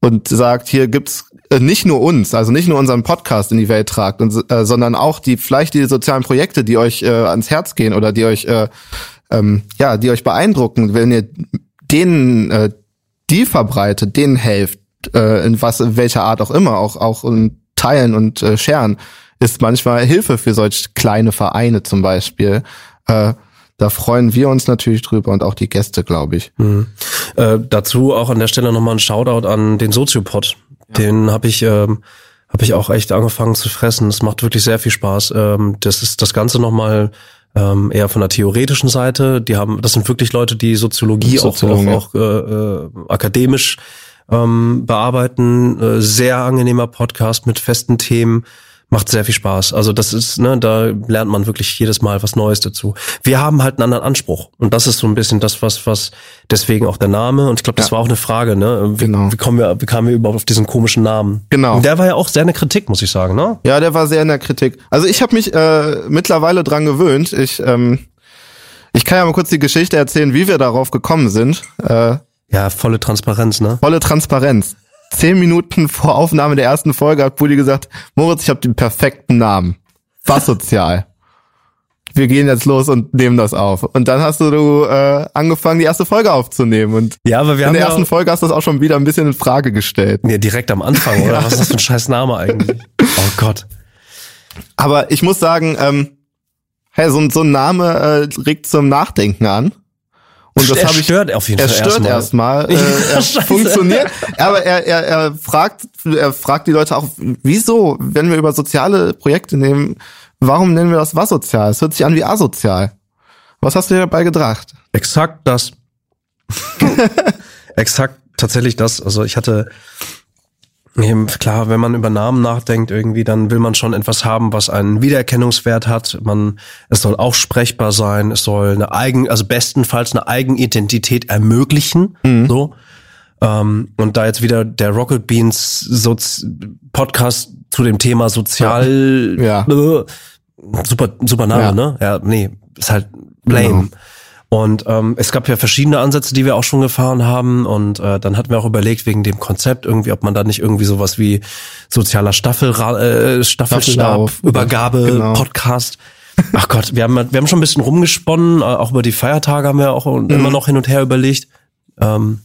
und sagt, hier gibt's äh, nicht nur uns, also nicht nur unseren Podcast in die Welt tragt, und, äh, sondern auch die vielleicht die sozialen Projekte, die euch äh, ans Herz gehen oder die euch äh, ähm, ja, die euch beeindrucken, wenn ihr denen äh, die verbreitet, denen helft, äh, in was, in welcher Art auch immer, auch, auch in Teilen und äh, Scheren, ist manchmal Hilfe für solch kleine Vereine zum Beispiel. Äh, da freuen wir uns natürlich drüber und auch die Gäste, glaube ich. Mhm. Äh, dazu auch an der Stelle nochmal ein Shoutout an den Soziopod. Ja. Den habe ich, ähm, hab ich auch echt angefangen zu fressen. Das macht wirklich sehr viel Spaß. Ähm, das ist das Ganze nochmal ähm, eher von der theoretischen Seite. Die haben, das sind wirklich Leute, die Soziologie auch, auch, auch äh, äh, akademisch ähm, bearbeiten. Äh, sehr angenehmer Podcast mit festen Themen macht sehr viel Spaß. Also das ist, ne, da lernt man wirklich jedes Mal was Neues dazu. Wir haben halt einen anderen Anspruch und das ist so ein bisschen das, was, was deswegen auch der Name. Und ich glaube, das ja. war auch eine Frage, ne? Wie, genau. wie kommen wir, wie kamen wir überhaupt auf diesen komischen Namen? Genau. Und der war ja auch sehr in der Kritik, muss ich sagen, ne? Ja, der war sehr in der Kritik. Also ich habe mich äh, mittlerweile dran gewöhnt. Ich, ähm, ich kann ja mal kurz die Geschichte erzählen, wie wir darauf gekommen sind. Äh, ja, volle Transparenz, ne? Volle Transparenz zehn Minuten vor Aufnahme der ersten Folge hat Bulli gesagt, Moritz, ich habe den perfekten Namen. Was sozial. Wir gehen jetzt los und nehmen das auf. Und dann hast du äh, angefangen, die erste Folge aufzunehmen. Und ja, aber wir in haben der ersten Folge hast du das auch schon wieder ein bisschen in Frage gestellt. Ja, direkt am Anfang, oder? <laughs> Was ist das für ein scheiß Name eigentlich? <laughs> Oh Gott. Aber ich muss sagen, ähm, hey, so, so ein Name äh, regt zum Nachdenken an. Und das habe ich stört auf jeden er Fall. Er stört erstmal. Erst <laughs> äh, er funktioniert, aber er, er, er fragt, er fragt die Leute auch, wieso, wenn wir über soziale Projekte nehmen, warum nennen wir das was sozial? Es hört sich an wie asozial. Was hast du dir dabei gedacht? Exakt das. <laughs> Exakt tatsächlich das. Also ich hatte Klar, wenn man über Namen nachdenkt irgendwie, dann will man schon etwas haben, was einen Wiedererkennungswert hat. Man, es soll auch sprechbar sein. Es soll eine eigen, also bestenfalls eine Eigenidentität ermöglichen. Mhm. So. Ähm, und da jetzt wieder der Rocket Beans Sozi Podcast zu dem Thema Sozial, ja. Äh, super, super Name, ja. ne? Ja, nee, ist halt lame. Genau. Und ähm, es gab ja verschiedene Ansätze, die wir auch schon gefahren haben. Und äh, dann hatten wir auch überlegt, wegen dem Konzept irgendwie, ob man da nicht irgendwie sowas wie sozialer Staffel, äh, Staffelstab, Übergabe, genau. Podcast. Ach Gott, wir haben, wir haben schon ein bisschen rumgesponnen, äh, auch über die Feiertage haben wir auch mhm. immer noch hin und her überlegt. Ähm,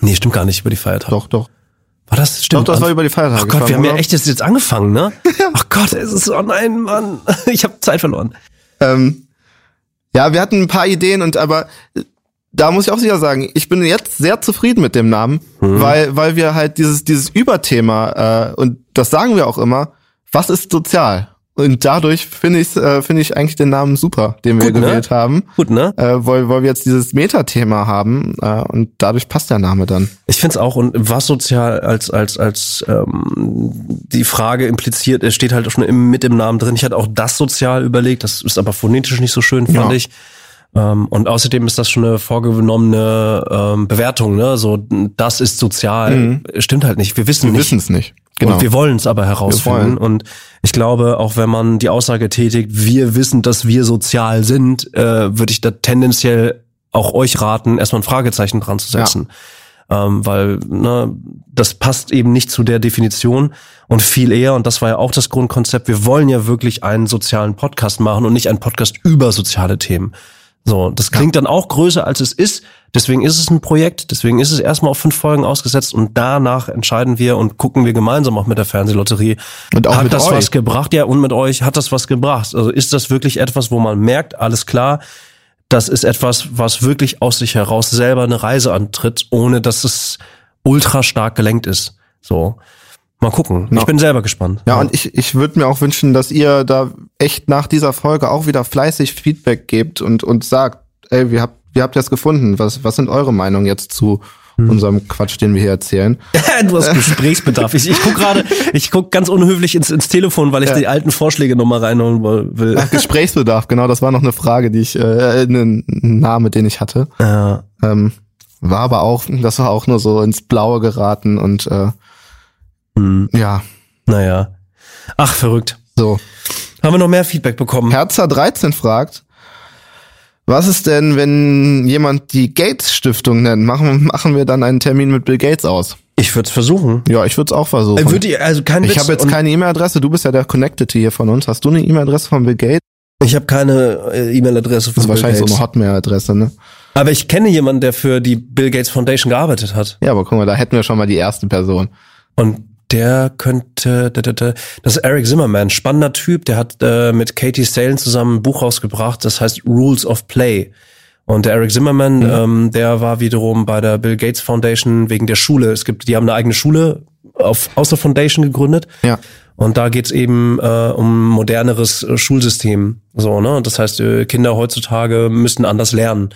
nee, stimmt gar nicht über die Feiertage. Doch, doch. War das? Stimmt. Doch, das war über die Feiertage. Ach Gott, wir haben ja echt jetzt angefangen, ne? <laughs> Ach Gott, es ist, oh nein, Mann, <laughs> ich habe Zeit verloren. Ähm, ja, wir hatten ein paar Ideen und aber da muss ich auch sicher sagen, ich bin jetzt sehr zufrieden mit dem Namen, mhm. weil weil wir halt dieses dieses Überthema äh, und das sagen wir auch immer, was ist sozial? Und dadurch finde ich äh, finde ich eigentlich den Namen super, den wir Gut, ne? gewählt haben. Gut, ne? Äh, weil, weil wir jetzt dieses Metathema haben äh, und dadurch passt der Name dann. Ich finde es auch und was sozial als als als ähm, die Frage impliziert, es steht halt schon im, mit im Namen drin. Ich hatte auch das sozial überlegt, das ist aber phonetisch nicht so schön, fand ja. ich. Ähm, und außerdem ist das schon eine vorgenommene ähm, Bewertung, ne? So, das ist sozial. Mhm. Stimmt halt nicht. Wir wissen wir nicht. Wir wissen es nicht. Genau. Und wir wollen es aber herausfinden. Und ich glaube, auch wenn man die Aussage tätigt, wir wissen, dass wir sozial sind, äh, würde ich da tendenziell auch euch raten, erstmal ein Fragezeichen dran zu setzen. Ja. Ähm, weil ne, das passt eben nicht zu der Definition und viel eher, und das war ja auch das Grundkonzept, wir wollen ja wirklich einen sozialen Podcast machen und nicht einen Podcast über soziale Themen. So, das klingt dann auch größer als es ist. Deswegen ist es ein Projekt. Deswegen ist es erstmal auf fünf Folgen ausgesetzt und danach entscheiden wir und gucken wir gemeinsam auch mit der Fernsehlotterie. Und auch hat mit das euch. was gebracht? Ja, und mit euch hat das was gebracht. Also ist das wirklich etwas, wo man merkt, alles klar, das ist etwas, was wirklich aus sich heraus selber eine Reise antritt, ohne dass es ultra stark gelenkt ist. So. Mal gucken. Ja. Ich bin selber gespannt. Ja, ja. und ich, ich würde mir auch wünschen, dass ihr da echt nach dieser Folge auch wieder fleißig Feedback gebt und, und sagt, ey, wie habt, wie habt ihr das gefunden? Was, was sind eure Meinungen jetzt zu hm. unserem Quatsch, den wir hier erzählen? <laughs> du hast Gesprächsbedarf. Ich, ich guck gerade, <laughs> ich guck ganz unhöflich ins, ins Telefon, weil ich ja. die alten Vorschläge nochmal reinholen will. Ach, Gesprächsbedarf, genau, das war noch eine Frage, die ich, äh, ein Name, den ich hatte. Ja. Ähm, war aber auch, das war auch nur so ins Blaue geraten und äh, hm. Ja. Naja. Ach, verrückt. So. Haben wir noch mehr Feedback bekommen? Herzer 13 fragt, was ist denn, wenn jemand die Gates Stiftung nennt? Machen, machen wir dann einen Termin mit Bill Gates aus? Ich würde es versuchen. Ja, ich würde es auch versuchen. Äh, würd also kein ich habe jetzt keine E-Mail-Adresse. Du bist ja der Connected hier von uns. Hast du eine E-Mail-Adresse von Bill Gates? Ich habe keine äh, E-Mail-Adresse Das von ist wahrscheinlich Bill so Gates. eine Hotmail-Adresse, ne? Aber ich kenne jemanden, der für die Bill Gates Foundation gearbeitet hat. Ja, aber guck mal, da hätten wir schon mal die erste Person. Und der könnte, da, da, da, das ist Eric Zimmerman, spannender Typ, der hat äh, mit Katie Salen zusammen ein Buch rausgebracht, das heißt Rules of Play. Und der Eric Zimmerman, ähm, der war wiederum bei der Bill Gates Foundation wegen der Schule. Es gibt, die haben eine eigene Schule auf, aus der Foundation gegründet. Ja. Und da geht's eben äh, um moderneres äh, Schulsystem. So, ne? Das heißt, äh, Kinder heutzutage müssen anders lernen.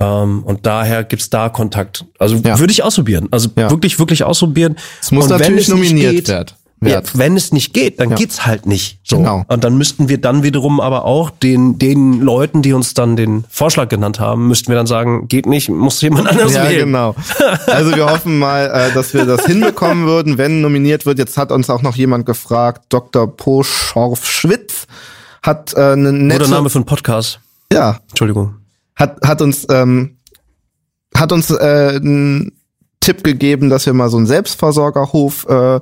Ähm, und daher gibt's da Kontakt. Also Ja. würde ich ausprobieren. Also Ja. wirklich, wirklich ausprobieren. Es muss Und wenn natürlich es nominiert geht, werden. Ja, wenn es nicht geht, dann geht's halt nicht. So. Genau. Und dann müssten wir dann wiederum aber auch den, den Leuten, die uns dann den Vorschlag genannt haben, müssten wir dann sagen, geht nicht, muss jemand anders Ja, wählen. genau. <laughs> Also wir hoffen mal, äh, dass wir das hinbekommen würden, wenn nominiert wird. Jetzt hat uns auch noch jemand gefragt, Dr. Poschorf-Schwitz hat äh, eine nette, Guter Name für einen Podcast. ja, Entschuldigung. Hat, hat uns, ähm, hat uns äh, einen Tipp gegeben, dass wir mal so einen Selbstversorgerhof äh,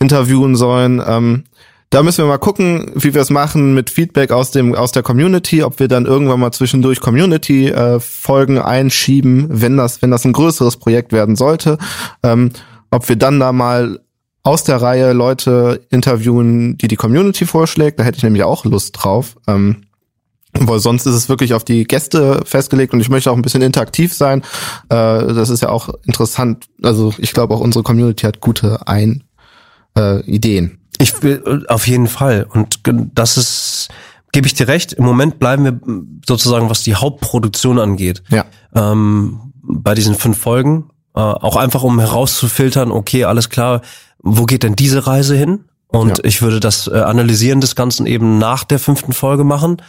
interviewen sollen. Ähm, da müssen wir mal gucken, wie wir es machen mit Feedback aus dem aus der Community, ob wir dann irgendwann mal zwischendurch Community äh, Folgen einschieben, wenn das wenn das ein größeres Projekt werden sollte, ähm, ob wir dann da mal aus der Reihe Leute interviewen, die die Community vorschlägt. Da hätte ich nämlich auch Lust drauf. Ähm, weil sonst ist es wirklich auf die Gäste festgelegt und ich möchte auch ein bisschen interaktiv sein. Äh, das ist ja auch interessant. Also ich glaube auch unsere Community hat gute ein äh, Ideen. Ich will auf jeden Fall. Und das ist, gebe ich dir recht. Im Moment bleiben wir sozusagen, was die Hauptproduktion angeht, Ja. ähm, bei diesen fünf Folgen. Äh, auch einfach, um herauszufiltern, okay, alles klar, wo geht denn diese Reise hin? Und Ja. ich würde das äh, Analysieren des Ganzen eben nach der fünften Folge machen.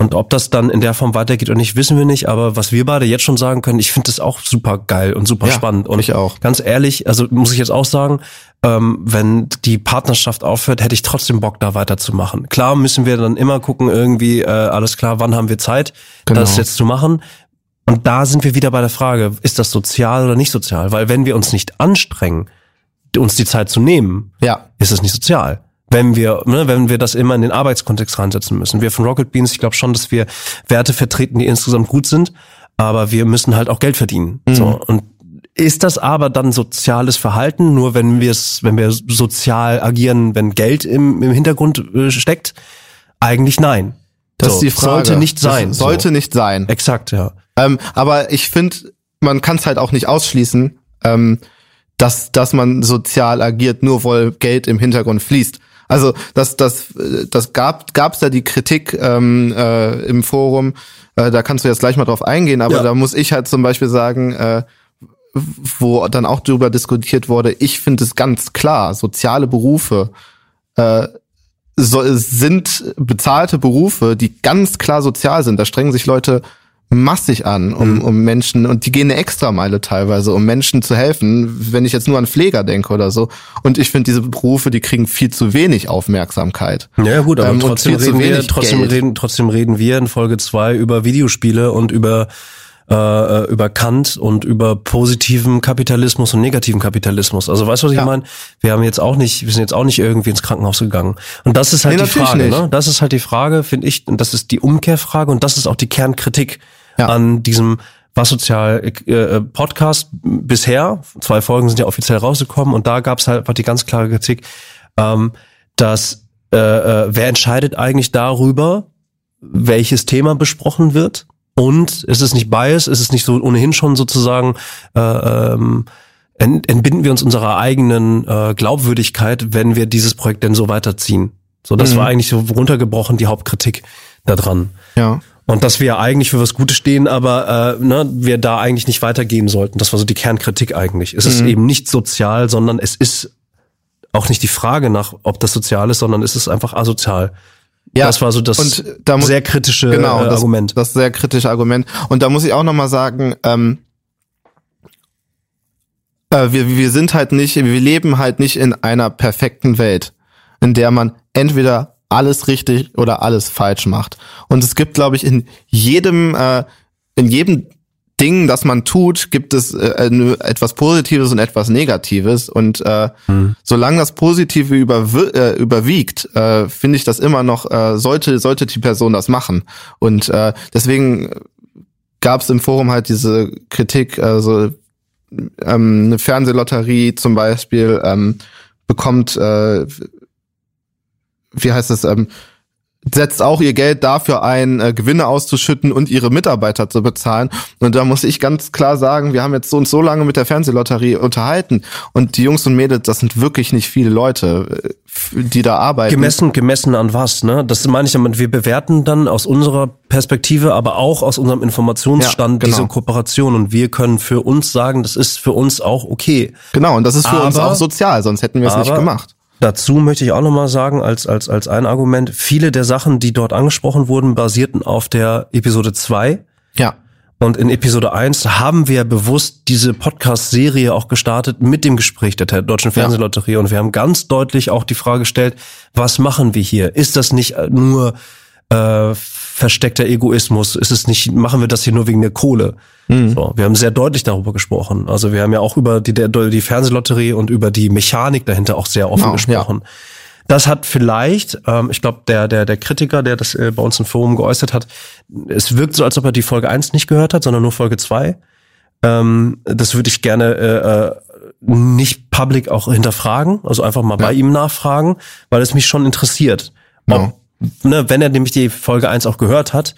Und ob das dann in der Form weitergeht oder nicht, wissen wir nicht. Aber was wir beide jetzt schon sagen können, ich finde das auch super geil und super Ja, spannend. Und ich auch. Ganz ehrlich, also muss ich jetzt auch sagen, ähm, wenn die Partnerschaft aufhört, hätte ich trotzdem Bock, da weiterzumachen. Klar müssen wir dann immer gucken, irgendwie, äh, alles klar, wann haben wir Zeit, Genau. das jetzt zu machen. Und da sind wir wieder bei der Frage, ist das sozial oder nicht sozial? Weil wenn wir uns nicht anstrengen, uns die Zeit zu nehmen, Ja. ist es nicht sozial. Wenn wir, ne, wenn wir das immer in den Arbeitskontext reinsetzen müssen. Wir von Rocket Beans, ich glaube schon, dass wir Werte vertreten, die insgesamt gut sind, aber wir müssen halt auch Geld verdienen. So. Und ist das aber dann soziales Verhalten, nur wenn wir es, wenn wir sozial agieren, wenn Geld im, im Hintergrund äh, steckt? Eigentlich nein. Das So, ist die Frage. Sollte nicht sein. Das sollte so. nicht sein. Exakt, ja. Ähm, aber ich finde, man kann es halt auch nicht ausschließen, ähm, dass, dass man sozial agiert, nur weil Geld im Hintergrund fließt. Also das, das, das gab gab's da die Kritik ähm, äh, im Forum. Äh, da kannst du jetzt gleich mal drauf eingehen, aber Ja. da muss ich halt zum Beispiel sagen, äh, wo dann auch drüber diskutiert wurde. Ich finde es ganz klar, soziale Berufe äh, so, sind bezahlte Berufe, die ganz klar sozial sind. Da strengen sich Leute massig an, um, Mhm. um Menschen, und die gehen eine Extrameile teilweise, um Menschen zu helfen, wenn ich jetzt nur an Pfleger denke oder so. Und ich finde, diese Berufe, die kriegen viel zu wenig Aufmerksamkeit. Ja, gut, aber Ähm, trotzdem, reden wir, trotzdem, Geld. reden, trotzdem reden wir in Folge zwei über Videospiele und über äh, über Kant und über positiven Kapitalismus und negativen Kapitalismus. Also weißt du, was ich Ja. meine? Wir haben jetzt auch nicht, wir sind jetzt auch nicht irgendwie ins Krankenhaus gegangen. Und das ist halt Nee, die Frage, nicht. ne? Das ist halt die Frage, finde ich, und das ist die Umkehrfrage und das ist auch die Kernkritik Ja. an diesem was sozial äh, Podcast bisher. Zwei Folgen sind ja offiziell rausgekommen und da gab es halt einfach die ganz klare Kritik, ähm, dass äh, äh, wer entscheidet eigentlich darüber, welches Thema besprochen wird? Und ist es nicht bias? Ist es nicht so ohnehin schon sozusagen äh, ähm, ent- entbinden wir uns unserer eigenen äh, Glaubwürdigkeit, wenn wir dieses Projekt denn so weiterziehen? So, das Mhm. war eigentlich so runtergebrochen die Hauptkritik daran. Ja. Und dass wir eigentlich für was Gutes stehen, aber äh, ne, wir da eigentlich nicht weitergehen sollten. Das war so die Kernkritik eigentlich. Es Mhm. ist eben nicht sozial, sondern es ist auch nicht die Frage nach, ob das sozial ist, sondern es ist einfach asozial. Ja, das war so das da sehr kritische genau, äh, das, Argument. Das sehr kritische Argument. Und da muss ich auch noch mal sagen, ähm, äh, wir, wir sind halt nicht, wir leben halt nicht in einer perfekten Welt, in der man entweder alles richtig oder alles falsch macht. Und es gibt, glaube ich, in jedem, äh, in jedem Ding, das man tut, gibt es äh, etwas Positives und etwas Negatives. Und äh, mhm. solange das Positive überw äh, überwiegt, äh, finde ich das immer noch, äh, sollte, sollte die Person das machen. Und äh, deswegen gab es im Forum halt diese Kritik, also ähm, eine Fernsehlotterie zum Beispiel ähm, bekommt, äh, wie heißt es, ähm, setzt auch ihr Geld dafür ein, äh, Gewinne auszuschütten und ihre Mitarbeiter zu bezahlen. Und da muss ich ganz klar sagen, wir haben jetzt so und so lange mit der Fernsehlotterie unterhalten und die Jungs und Mädels, das sind wirklich nicht viele Leute, äh, die da arbeiten. Gemessen, gemessen an was, ne? Das meine ich damit. Wir bewerten dann aus unserer Perspektive, aber auch aus unserem Informationsstand ja, genau. diese Kooperation und wir können für uns sagen, das ist für uns auch okay. Genau, und das ist für aber, uns auch sozial, sonst hätten wir es nicht gemacht. Dazu möchte ich auch nochmal sagen, als, als, als ein Argument, viele der Sachen, die dort angesprochen wurden, basierten auf der Episode 2. Ja. Und in Episode 1 haben wir bewusst diese Podcast-Serie auch gestartet mit dem Gespräch der Deutschen Fernsehlotterie. Und wir haben ganz deutlich auch die Frage gestellt, was machen wir hier? Ist das nicht nur äh, versteckter Egoismus? Ist es nicht, machen wir das hier nur wegen der Kohle? Mhm. So, wir haben sehr deutlich darüber gesprochen. Also wir haben ja auch über die, die Fernsehlotterie und über die Mechanik dahinter auch sehr offen oh, gesprochen. Ja. Das hat vielleicht, ähm, ich glaube, der, der, der Kritiker, der das äh, bei uns im Forum geäußert hat, es wirkt so, als ob er die Folge 1 nicht gehört hat, sondern nur Folge 2. Ähm, das würde ich gerne äh, äh, nicht public auch hinterfragen, also einfach mal ja. bei ihm nachfragen, weil es mich schon interessiert. Ob, ja ne, wenn er nämlich die Folge 1 auch gehört hat,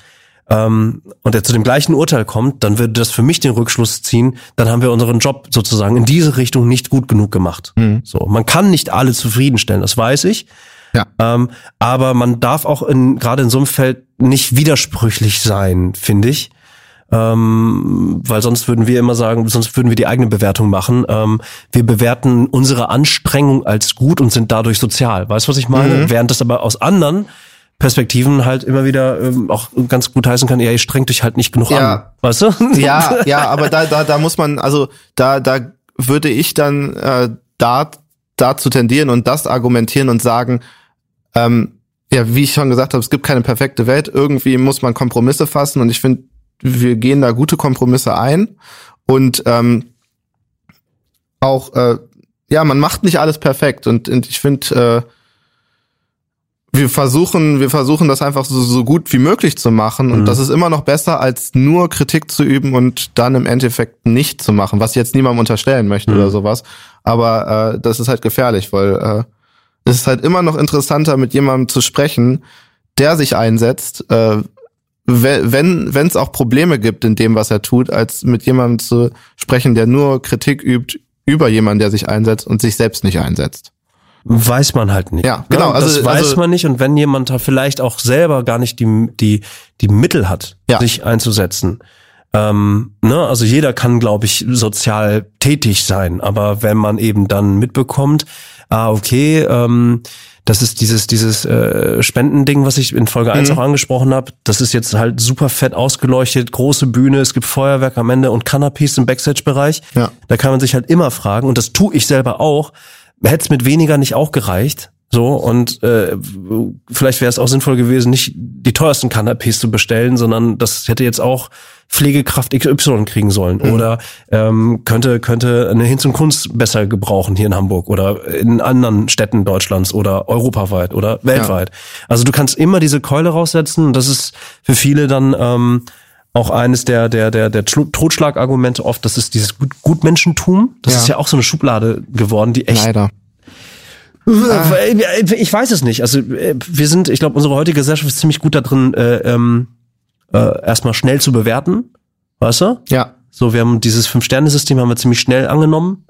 ähm, und er zu dem gleichen Urteil kommt, dann würde das für mich den Rückschluss ziehen, dann haben wir unseren Job sozusagen in diese Richtung nicht gut genug gemacht. Mhm. So, man kann nicht alle zufriedenstellen, das weiß ich. Ja. Ähm, aber man darf auch in, gerade in so einem Feld nicht widersprüchlich sein, finde ich. Ähm, weil sonst würden wir immer sagen, sonst würden wir die eigene Bewertung machen. Ähm, wir bewerten unsere Anstrengung als gut und sind dadurch sozial. Weißt du, was ich meine? Mhm. Während das aber aus anderen Perspektiven halt immer wieder ähm, auch ganz gut heißen kann, ja, ihr strengt euch halt nicht genug ja. an. Weißt du? <laughs> Ja, ja, <laughs> aber da, da, da muss man, also da, da würde ich dann äh, da dazu tendieren und das argumentieren und sagen, ähm, ja, wie ich schon gesagt habe, es gibt keine perfekte Welt. Irgendwie muss man Kompromisse fassen und ich finde, wir gehen da gute Kompromisse ein und ähm, auch, äh, ja, man macht nicht alles perfekt und, und ich finde, äh, wir versuchen, wir versuchen das einfach so, so gut wie möglich zu machen. Und mhm. das ist immer noch besser, als nur Kritik zu üben und dann im Endeffekt nicht zu machen, was ich jetzt niemandem unterstellen möchte mhm. oder sowas. Aber äh, das ist halt gefährlich, weil äh, es ist halt immer noch interessanter, mit jemandem zu sprechen, der sich einsetzt, äh, wenn wenn es auch Probleme gibt in dem, was er tut, als mit jemandem zu sprechen, der nur Kritik übt über jemanden, der sich einsetzt und sich selbst nicht einsetzt weiß man halt nicht. Ja, genau. Also, das weiß also, man nicht. Und wenn jemand da vielleicht auch selber gar nicht die, die, die Mittel hat, ja. sich einzusetzen, ähm, ne, also jeder kann, glaube ich, sozial tätig sein. Aber wenn man eben dann mitbekommt, ah, okay, ähm, das ist dieses dieses äh, Spendending, was ich in Folge 1 mhm. auch angesprochen habe. Das ist jetzt halt super fett ausgeleuchtet, große Bühne, es gibt Feuerwerk am Ende und Canapés im Backstage-Bereich. Ja. Da kann man sich halt immer fragen, und das tue ich selber auch, hätte es mit weniger nicht auch gereicht. So, und äh, vielleicht wäre es auch sinnvoll gewesen, nicht die teuersten Canapés zu bestellen, sondern das hätte jetzt auch Pflegekraft XY kriegen sollen. Mhm. Oder ähm, könnte, könnte eine Hinz und Kunst besser gebrauchen hier in Hamburg oder in anderen Städten Deutschlands oder europaweit oder weltweit. Ja. Also du kannst immer diese Keule raussetzen und das ist für viele dann ähm, auch eines der, der, der, der Totschlagargumente oft, das ist dieses Gut Gutmenschentum. Das ja. ist ja auch so eine Schublade geworden, die echt. Leider. Ich weiß es nicht. Also wir sind, ich glaube, unsere heutige Gesellschaft ist ziemlich gut da drin, äh, ähm, äh, erstmal schnell zu bewerten. Weißt du? Ja. So, wir haben dieses Fünf-Sterne-System haben wir ziemlich schnell angenommen.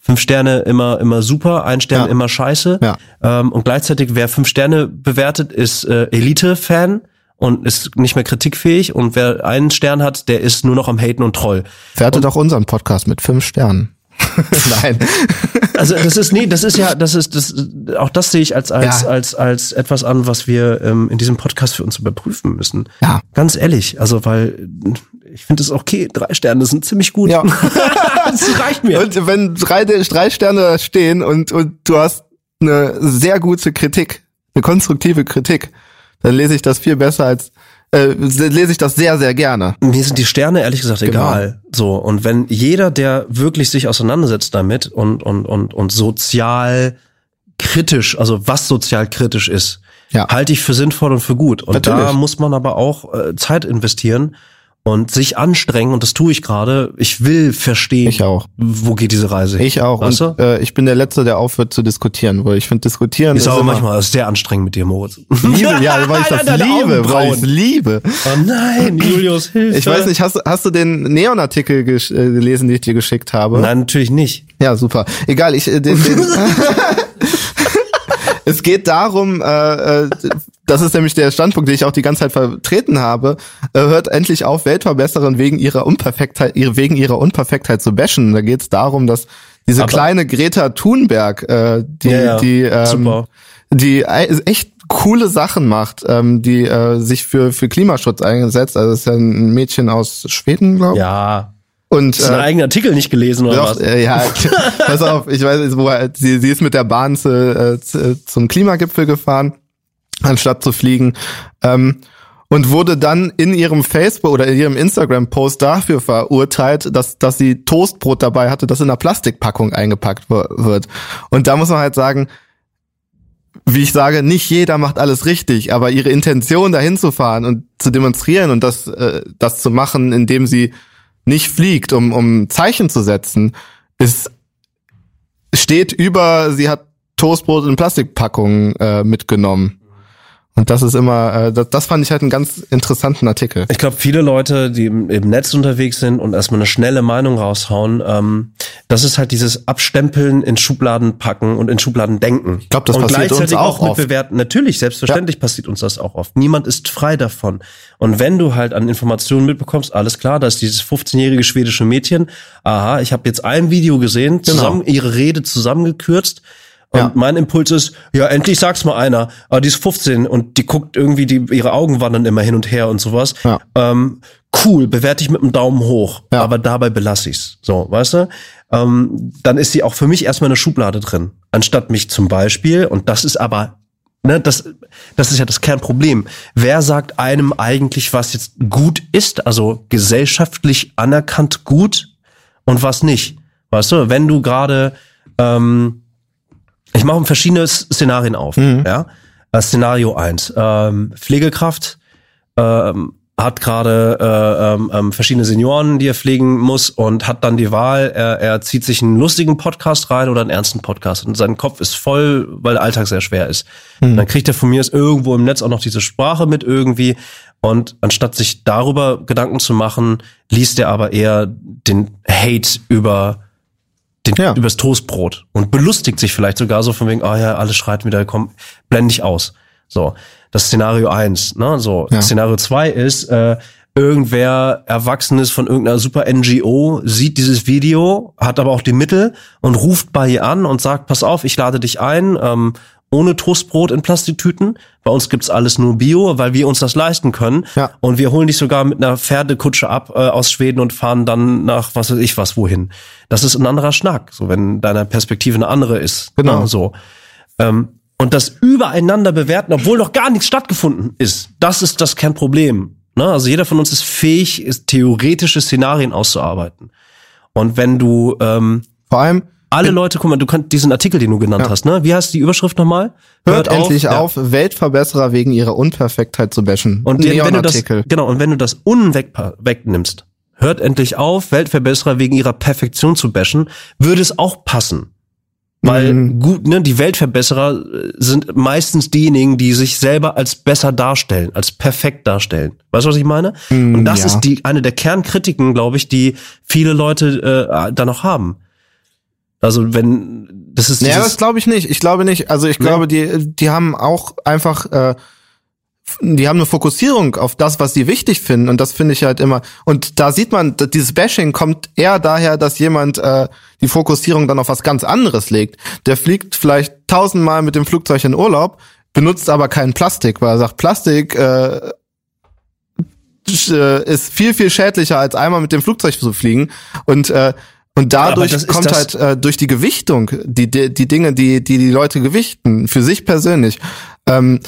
Fünf Sterne immer immer super, ein Stern ja. immer scheiße. Ja. Ähm, und gleichzeitig, wer fünf Sterne bewertet, ist äh, Elite-Fan und ist nicht mehr kritikfähig und wer einen Stern hat, der ist nur noch am Haten und Troll. Wertet doch unseren Podcast mit fünf Sternen. <laughs> Nein. Also das ist nee, das ist ja, das ist das auch das sehe ich als als ja. als als etwas an, was wir ähm, in diesem Podcast für uns überprüfen müssen. Ja. Ganz ehrlich, also weil ich finde es okay, drei Sterne sind ziemlich gut. Ja. <laughs> das reicht mir. Und wenn drei, drei Sterne stehen und und du hast eine sehr gute Kritik, eine konstruktive Kritik, dann lese ich das viel besser als äh, lese ich das sehr, sehr gerne. Mir sind die Sterne ehrlich gesagt Genau. egal. So. Und wenn jeder, der wirklich sich auseinandersetzt damit und, und, und, und sozial kritisch, also was sozial kritisch ist, Ja. halte ich für sinnvoll und für gut. Und da Natürlich. muss man aber auch äh, Zeit investieren und sich anstrengen. Und das tue ich gerade. Ich will verstehen, Ich auch. wo geht diese Reise. Ich auch. Weißt und du? äh, ich bin der Letzte, der aufhört zu diskutieren, weil ich finde, diskutieren Ist ist aber immer manchmal sehr anstrengend mit dir, Moritz. <laughs> Liebe, ja, weil ich <laughs> das Deine liebe, weil ich liebe. Oh nein, <laughs> Julius, Hilfe. Ich weiß nicht, hast, du- hast du den Neon-Artikel äh, gelesen, den ich dir geschickt habe? Nein, natürlich nicht. Ja, super. Egal, ich äh, den, den Es geht darum, äh, äh, das ist nämlich der Standpunkt, den ich auch die ganze Zeit vertreten habe, äh, hört endlich auf, Weltverbesserin wegen ihrer Unperfektheit, wegen ihrer Unperfektheit zu bashen. Da geht es darum, dass diese Aber- kleine Greta Thunberg, äh, die, Ja, ja, die, ähm, super. die echt coole Sachen macht, ähm, die äh, sich für für Klimaschutz einsetzt. Also das ist ja ein Mädchen aus Schweden, glaube ich. Ja. Und Hast du einen äh, eigenen Artikel nicht gelesen oder doch, was? äh, ja, <laughs> pass auf, ich weiß jetzt, wo er, sie, sie ist mit der Bahn zu, äh, zu, zum Klimagipfel gefahren, anstatt zu fliegen. Ähm, und wurde dann in ihrem Facebook oder in ihrem Instagram-Post dafür verurteilt, dass, dass sie Toastbrot dabei hatte, das in einer Plastikpackung eingepackt wird. Und da muss man halt sagen, wie ich sage, nicht jeder macht alles richtig, aber ihre Intention dahin zu fahren und zu demonstrieren und das, äh, das zu machen, indem sie nicht fliegt, um, um Zeichen zu setzen, ist steht über, sie hat Toastbrot in Plastikpackungen äh, mitgenommen. Und das ist immer, äh, das, das fand ich halt einen ganz interessanten Artikel. Ich glaube, viele Leute, die im, im Netz unterwegs sind und erstmal eine schnelle Meinung raushauen, ähm, das ist halt dieses Abstempeln in Schubladen packen und in Schubladen denken. Ich glaub, das und passiert uns gleichzeitig auch mit oft. bewerten. Natürlich, selbstverständlich passiert uns das auch oft. Niemand ist frei davon. Und wenn du halt an Informationen mitbekommst, alles klar, da ist dieses 15-jährige schwedische Mädchen. Aha, ich habe jetzt ein Video gesehen, zusammen ihre Rede zusammengekürzt. Und Ja. mein Impuls ist, ja, endlich sag's mal einer. Aber die ist 15 und die guckt irgendwie, die, ihre Augen wandern immer hin und her und sowas. Ja. Ähm, cool, bewerte ich mit einem Daumen hoch. Ja. Aber dabei belasse ich's. So, weißt du? Ähm, dann ist sie auch für mich erstmal eine Schublade drin. Anstatt mich zum Beispiel, und das ist aber, ne, das, das ist ja das Kernproblem. Wer sagt einem eigentlich, was jetzt gut ist, also gesellschaftlich anerkannt gut und was nicht? Weißt du, wenn du gerade, ähm, ich mache verschiedene Szenarien auf. Ja? Äh, Szenario eins: ähm, Pflegekraft ähm, hat gerade äh, ähm, ähm, verschiedene Senioren, die er pflegen muss und hat dann die Wahl, er, er zieht sich einen lustigen Podcast rein oder einen ernsten Podcast und sein Kopf ist voll, weil der Alltag sehr schwer ist. Und dann kriegt er von mir irgendwo im Netz auch noch diese Sprache mit irgendwie und anstatt sich darüber Gedanken zu machen, liest er aber eher den Hate über den, Ja. übers Toastbrot und belustigt sich vielleicht sogar so von wegen, ah ja, alles schreit wieder, komm, blend dich aus. So, das Szenario eins. Ne? So, Ja. Szenario zwei ist, äh, irgendwer Erwachsenes von irgendeiner super NGO sieht dieses Video, hat aber auch die Mittel und ruft bei ihr an und sagt, pass auf, ich lade dich ein, ähm, ohne Toastbrot in Plastiktüten. Bei uns gibt's alles nur Bio, weil wir uns das leisten können. Ja. Und wir holen dich sogar mit einer Pferdekutsche ab äh, aus Schweden und fahren dann nach was weiß ich was wohin. Das ist ein anderer Schnack, so wenn deine Perspektive eine andere ist. Genau. Ne, so. Ähm, und das übereinander bewerten, obwohl noch gar nichts stattgefunden ist, das ist das Kernproblem. Ne? Also jeder von uns ist fähig, ist theoretische Szenarien auszuarbeiten. Und wenn du ähm, Vor allem, alle Leute, guck mal, du kannst diesen Artikel, den du genannt Ja. hast, ne? Wie heißt die Überschrift nochmal? hört, endlich ja. auf, Weltverbesserer wegen ihrer Unperfektheit zu bashen. Und den, wenn du das, genau, und wenn du das unweg wegnimmst, hört endlich auf, Weltverbesserer wegen ihrer Perfektion zu bashen, würde es auch passen. Weil Mhm. gut, ne, die Weltverbesserer äh, sind meistens diejenigen, die sich selber als besser darstellen, als perfekt darstellen. Weißt du, was ich meine? und das ja. ist die eine der Kernkritiken, glaube ich, die viele Leute äh, da noch haben. Also wenn das ist Naja, dieses, das glaube ich nicht. Ich glaube nicht. Also ich glaube, die, die haben auch einfach, äh, die haben eine Fokussierung auf das, was sie wichtig finden. Und das finde ich halt immer. Und da sieht man, dieses Bashing kommt eher daher, dass jemand äh, die Fokussierung dann auf was ganz anderes legt. Der fliegt vielleicht tausendmal mit dem Flugzeug in Urlaub, benutzt aber kein Plastik, weil er sagt, Plastik äh, äh, ist viel, viel schädlicher, als einmal mit dem Flugzeug zu fliegen. Und äh, und dadurch kommt halt äh, durch die Gewichtung, die, die, die Dinge, die, die die Leute gewichten, für sich persönlich, ähm,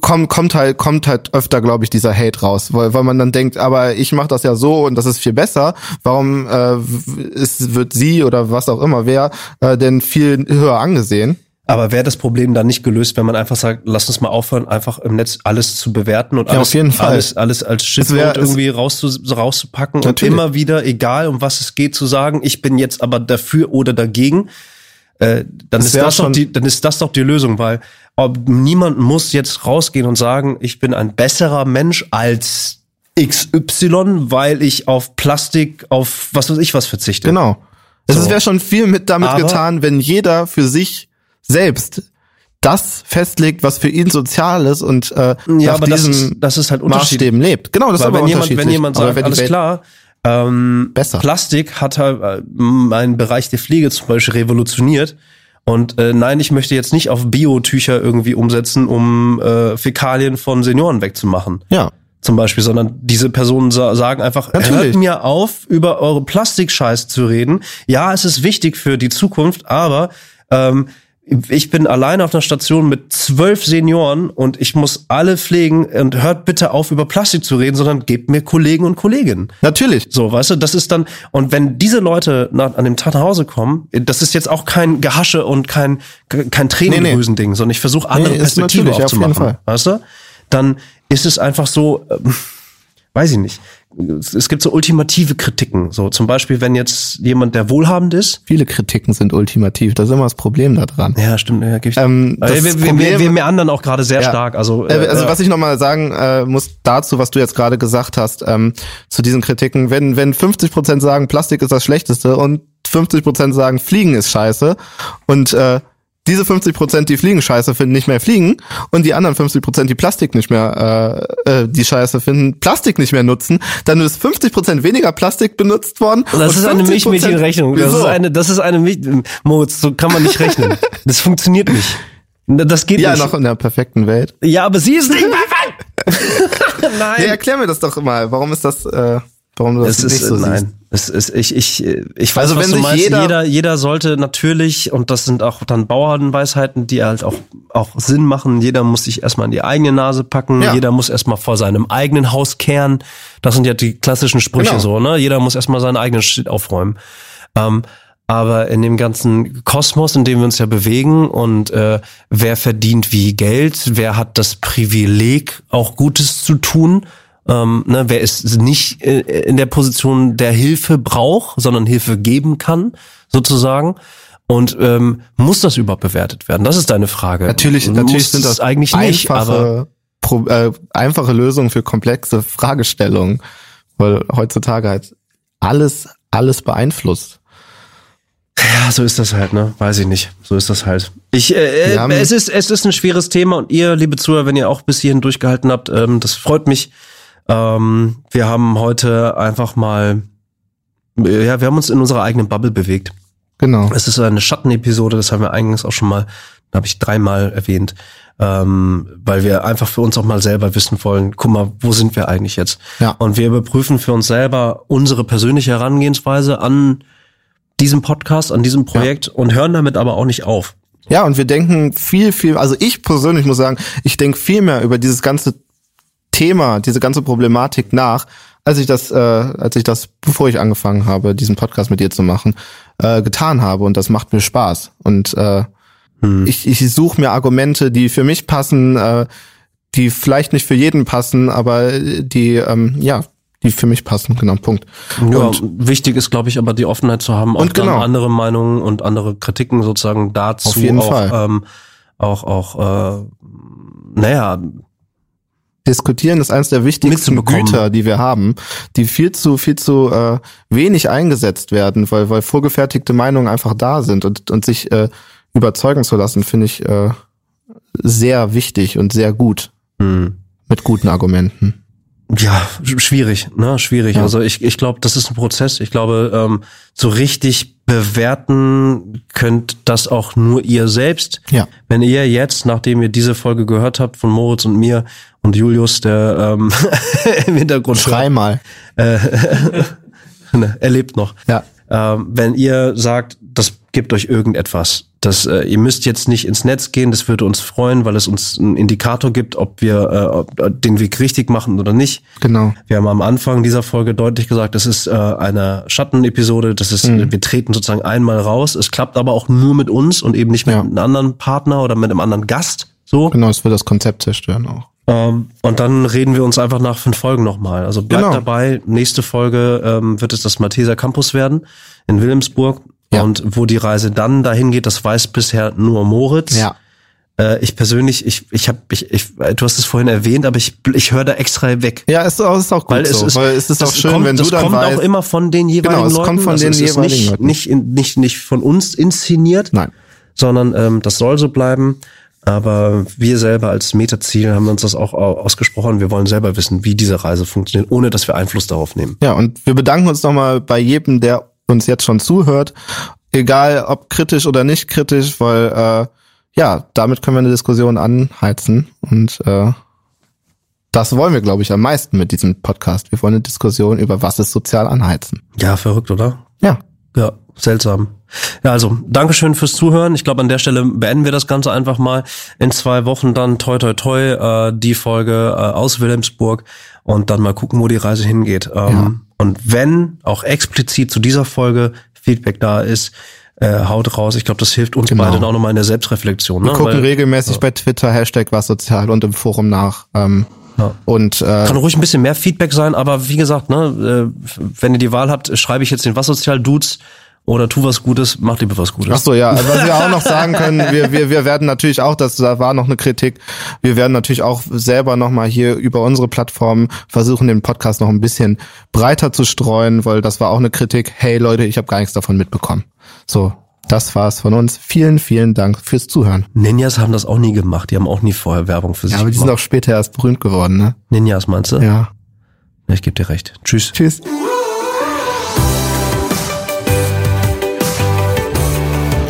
kommt kommt halt kommt halt öfter glaube ich dieser Hate raus weil weil man dann denkt aber ich mache das ja so und das ist viel besser. Warum äh, ist, wird sie oder was auch immer wer äh, denn viel höher angesehen Aber wäre das Problem dann nicht gelöst, wenn man einfach sagt, lass uns mal aufhören, einfach im Netz alles zu bewerten und Ja, alles, auf jeden Fall. alles, alles als es- irgendwie rauszu, rauszupacken und Natürlich. immer wieder, egal um was es geht, zu sagen, ich bin jetzt aber dafür oder dagegen, äh, dann ist das doch die, dann ist das doch die Lösung, weil ob, niemand muss jetzt rausgehen und sagen, ich bin ein besserer Mensch als XY, weil ich auf Plastik, auf was weiß ich was verzichte. genau es So. wäre schon viel mit damit Aber- getan wenn jeder für sich selbst das festlegt was für ihn sozial ist und äh, Ja, aber das ist, das ist halt unterschiedlich. Maßstäben lebt genau das ist Weil aber wenn jemand, wenn jemand sagt, wenn alles Welt- klar, ähm, Besser. Plastik hat halt äh, einen Bereich der Pflege zum Beispiel revolutioniert. Und äh, nein, ich möchte jetzt nicht auf Biotücher irgendwie umsetzen, um äh, Fäkalien von Senioren wegzumachen. ja Zum Beispiel, sondern diese Personen sa sagen einfach, Natürlich. hört mir auf, über eure Plastikscheiß zu reden. Ja, es ist wichtig für die Zukunft, aber ähm, ich bin alleine auf einer Station mit zwölf Senioren und ich muss alle pflegen und hört bitte auf, über Plastik zu reden, sondern gebt mir Kollegen und Kolleginnen. natürlich So, weißt du, das ist dann, und wenn diese Leute nach, an dem Tag nach Hause kommen, das ist jetzt auch kein Gehasche und kein, kein Tränendrüsending, sondern ich versuche andere Nee, ist Perspektive natürlich, auf jeden aufzumachen. Fall. Weißt du? Dann ist es einfach so, ähm, weiß ich nicht. Es gibt so ultimative Kritiken. So zum Beispiel, wenn jetzt jemand, der wohlhabend ist, viele Kritiken sind ultimativ das ist immer das Problem daran ja, stimmt, ja, ich. Ähm, wir, wir, Problem- wir, wir meandern auch gerade sehr Ja. stark. Also, Äh, also äh, was ich nochmal sagen äh, muss dazu, was du jetzt gerade gesagt hast, ähm, zu diesen Kritiken, wenn, wenn 50% sagen, Plastik ist das Schlechteste und 50% sagen, Fliegen ist scheiße und äh, diese 50%, die Fliegen scheiße finden, nicht mehr fliegen und die anderen 50%, die Plastik nicht mehr, äh, äh, die scheiße finden, Plastik nicht mehr nutzen, dann ist 50% weniger Plastik benutzt worden. Das und ist eine 50% Milchmädchenrechnung. Das ist eine, das ist eine Milch, Moritz, so kann man nicht rechnen. <laughs> Das funktioniert nicht. Das geht ja, nicht. noch in der perfekten Welt. Ja, aber sie ist nicht <laughs> perfekt. Nein. Nee, erklär mir das doch mal. Warum ist das, äh, warum du das es ist, nicht so siehst? nein. Es ist, ich, ich, ich weiß, Also was wenn du sich meinst. jeder- jeder, jeder sollte natürlich, und das sind auch dann Bauernweisheiten, die halt auch, auch Sinn machen. Jeder muss sich erstmal in die eigene Nase packen. Ja. Jeder muss erstmal vor seinem eigenen Haus kehren. Das sind ja die klassischen Sprüche Genau. so, ne? Jeder muss erstmal seinen eigenen Shit aufräumen. Ähm, aber in dem ganzen Kosmos, in dem wir uns ja bewegen und äh, wer verdient wie Geld, wer hat das Privileg, auch Gutes zu tun, ähm, ne, wer ist nicht äh, in der Position, der Hilfe braucht, sondern Hilfe geben kann, sozusagen. Und ähm, muss das überhaupt bewertet werden? Das ist deine Frage. Natürlich, Muss natürlich sind das eigentlich nicht, aber einfache, Pro, äh, einfache Lösungen für komplexe Fragestellungen, weil heutzutage halt alles, alles beeinflusst. Ja, so ist das halt, ne? Weiß ich nicht. So ist das halt. Ich, äh, äh, es ist, es ist ein schweres Thema und ihr, liebe Zuhörer, wenn ihr auch bis hierhin durchgehalten habt, ähm, das freut mich. Ähm, wir haben heute einfach mal, ja, wir haben uns in unserer eigenen Bubble bewegt. Genau. Es ist eine Schattenepisode, das haben wir eingangs auch schon mal, habe ich dreimal erwähnt, ähm, weil wir einfach für uns auch mal selber wissen wollen, guck mal, wo sind wir eigentlich jetzt? Ja. Und wir überprüfen für uns selber unsere persönliche Herangehensweise an diesem Podcast, an diesem Projekt und hören damit aber auch nicht auf. Ja, und wir denken viel, viel, also ich persönlich muss sagen, ich denke viel mehr über dieses ganze Thema, diese ganze Problematik nach, als ich das, äh, als ich das, bevor ich angefangen habe, diesen Podcast mit dir zu machen, äh, getan habe. Und das macht mir Spaß. Und äh, ich, ich suche mir Argumente, die für mich passen, äh, die vielleicht nicht für jeden passen, aber die, ähm, ja, die für mich passen. Genau, Punkt. Ja, Und wichtig ist, glaube ich, aber die Offenheit zu haben, auch Und genau. andere Meinungen und andere Kritiken sozusagen dazu Auf jeden auch, Fall. ähm, auch, auch, äh, naja, Diskutieren ist eines der wichtigsten. Güter, die wir haben, die viel zu viel zu äh, wenig eingesetzt werden, weil weil vorgefertigte Meinungen einfach da sind und und sich äh, überzeugen zu lassen, finde ich äh, sehr wichtig und sehr gut hm. mit guten Argumenten. Ja, sch- schwierig, ne, schwierig. Ja. Also ich, ich glaube, das ist ein Prozess. Ich glaube, ähm, so richtig bewerten könnt das auch nur ihr selbst. Ja. Wenn ihr jetzt, nachdem ihr diese Folge gehört habt von Moritz und mir und Julius, der ähm, <laughs> im Hintergrund Schrei mal. <laughs> ne, er lebt noch. Ja. Ähm, wenn ihr sagt, das gibt euch irgendetwas, das, äh, ihr müsst jetzt nicht ins Netz gehen, das würde uns freuen, weil es uns einen Indikator gibt, ob wir äh, ob, äh, den Weg richtig machen oder nicht. Genau. Wir haben am Anfang dieser Folge deutlich gesagt, das ist äh, eine Schattenepisode, das ist, Mhm. wir treten sozusagen einmal raus. Es klappt aber auch nur mit uns und eben nicht mit Ja. einem anderen Partner oder mit einem anderen Gast. So. Genau, es wird das Konzept zerstören auch. Ähm, und dann reden wir uns einfach nach fünf Folgen nochmal. Also bleibt Genau. dabei. Nächste Folge ähm, wird es das Malteser Campus werden in Wilhelmsburg. Ja. Und wo die Reise dann dahin geht, das weiß bisher nur Moritz. Ja. Äh, ich persönlich, ich, ich habe, ich, ich, du hast es vorhin erwähnt, aber ich, ich höre da extra weg. Ja, ist, auch- ist auch gut Weil es so. ist, weil es ist auch das schön, kommt, wenn du das dann kommt weißt. auch immer von den jeweiligen Genau, es Leuten. kommt von Also den es jeweiligen nicht, Leuten. Nicht, nicht, nicht von uns inszeniert, Nein. sondern ähm, das soll so bleiben. Aber wir selber als Metaziel haben uns das auch au- ausgesprochen. Wir wollen selber wissen, wie diese Reise funktioniert, ohne dass wir Einfluss darauf nehmen. Ja, und wir bedanken uns nochmal bei jedem, der uns jetzt schon zuhört. Egal ob kritisch oder nicht kritisch, weil äh, ja, damit können wir eine Diskussion anheizen. Und äh, das wollen wir, glaube ich, am meisten mit diesem Podcast. Wir wollen eine Diskussion über was ist sozial anheizen. Ja, verrückt, oder? Ja. Ja, seltsam. Ja, also, Dankeschön fürs Zuhören. Ich glaube, an der Stelle beenden wir das Ganze einfach mal. In zwei Wochen dann toi toi toi äh, die Folge äh, aus Wilhelmsburg und dann mal gucken, wo die Reise hingeht. Ähm, Und wenn auch explizit zu dieser Folge Feedback da ist, äh, haut raus. Ich glaube, das hilft uns Genau. beiden auch nochmal in der Selbstreflexion. Wir Ne? gucken Weil- regelmäßig bei Twitter Hashtag was sozial und im Forum nach. Ähm, Ja. Und äh, Kann ruhig ein bisschen mehr Feedback sein, aber wie gesagt, ne, äh, wenn ihr die Wahl habt, schreibe ich jetzt den Was sozial Dudes oder tu was Gutes, mach lieber was Gutes. Ach so, ja, also <laughs> was wir auch noch sagen können, wir, wir, wir werden natürlich auch, das da war noch eine Kritik, wir werden natürlich auch selber nochmal hier über unsere Plattform versuchen, den Podcast noch ein bisschen breiter zu streuen, weil das war auch eine Kritik, hey Leute, ich habe gar nichts davon mitbekommen. So, das war's von uns. Vielen, vielen Dank fürs Zuhören. Ninjas haben das auch nie gemacht, die haben auch nie vorher Werbung für sich Ja, aber die sind gemacht. auch später erst berühmt geworden, ne? Ninjas meinst du? Ja. Ja, ich gebe dir recht. Tschüss. Tschüss.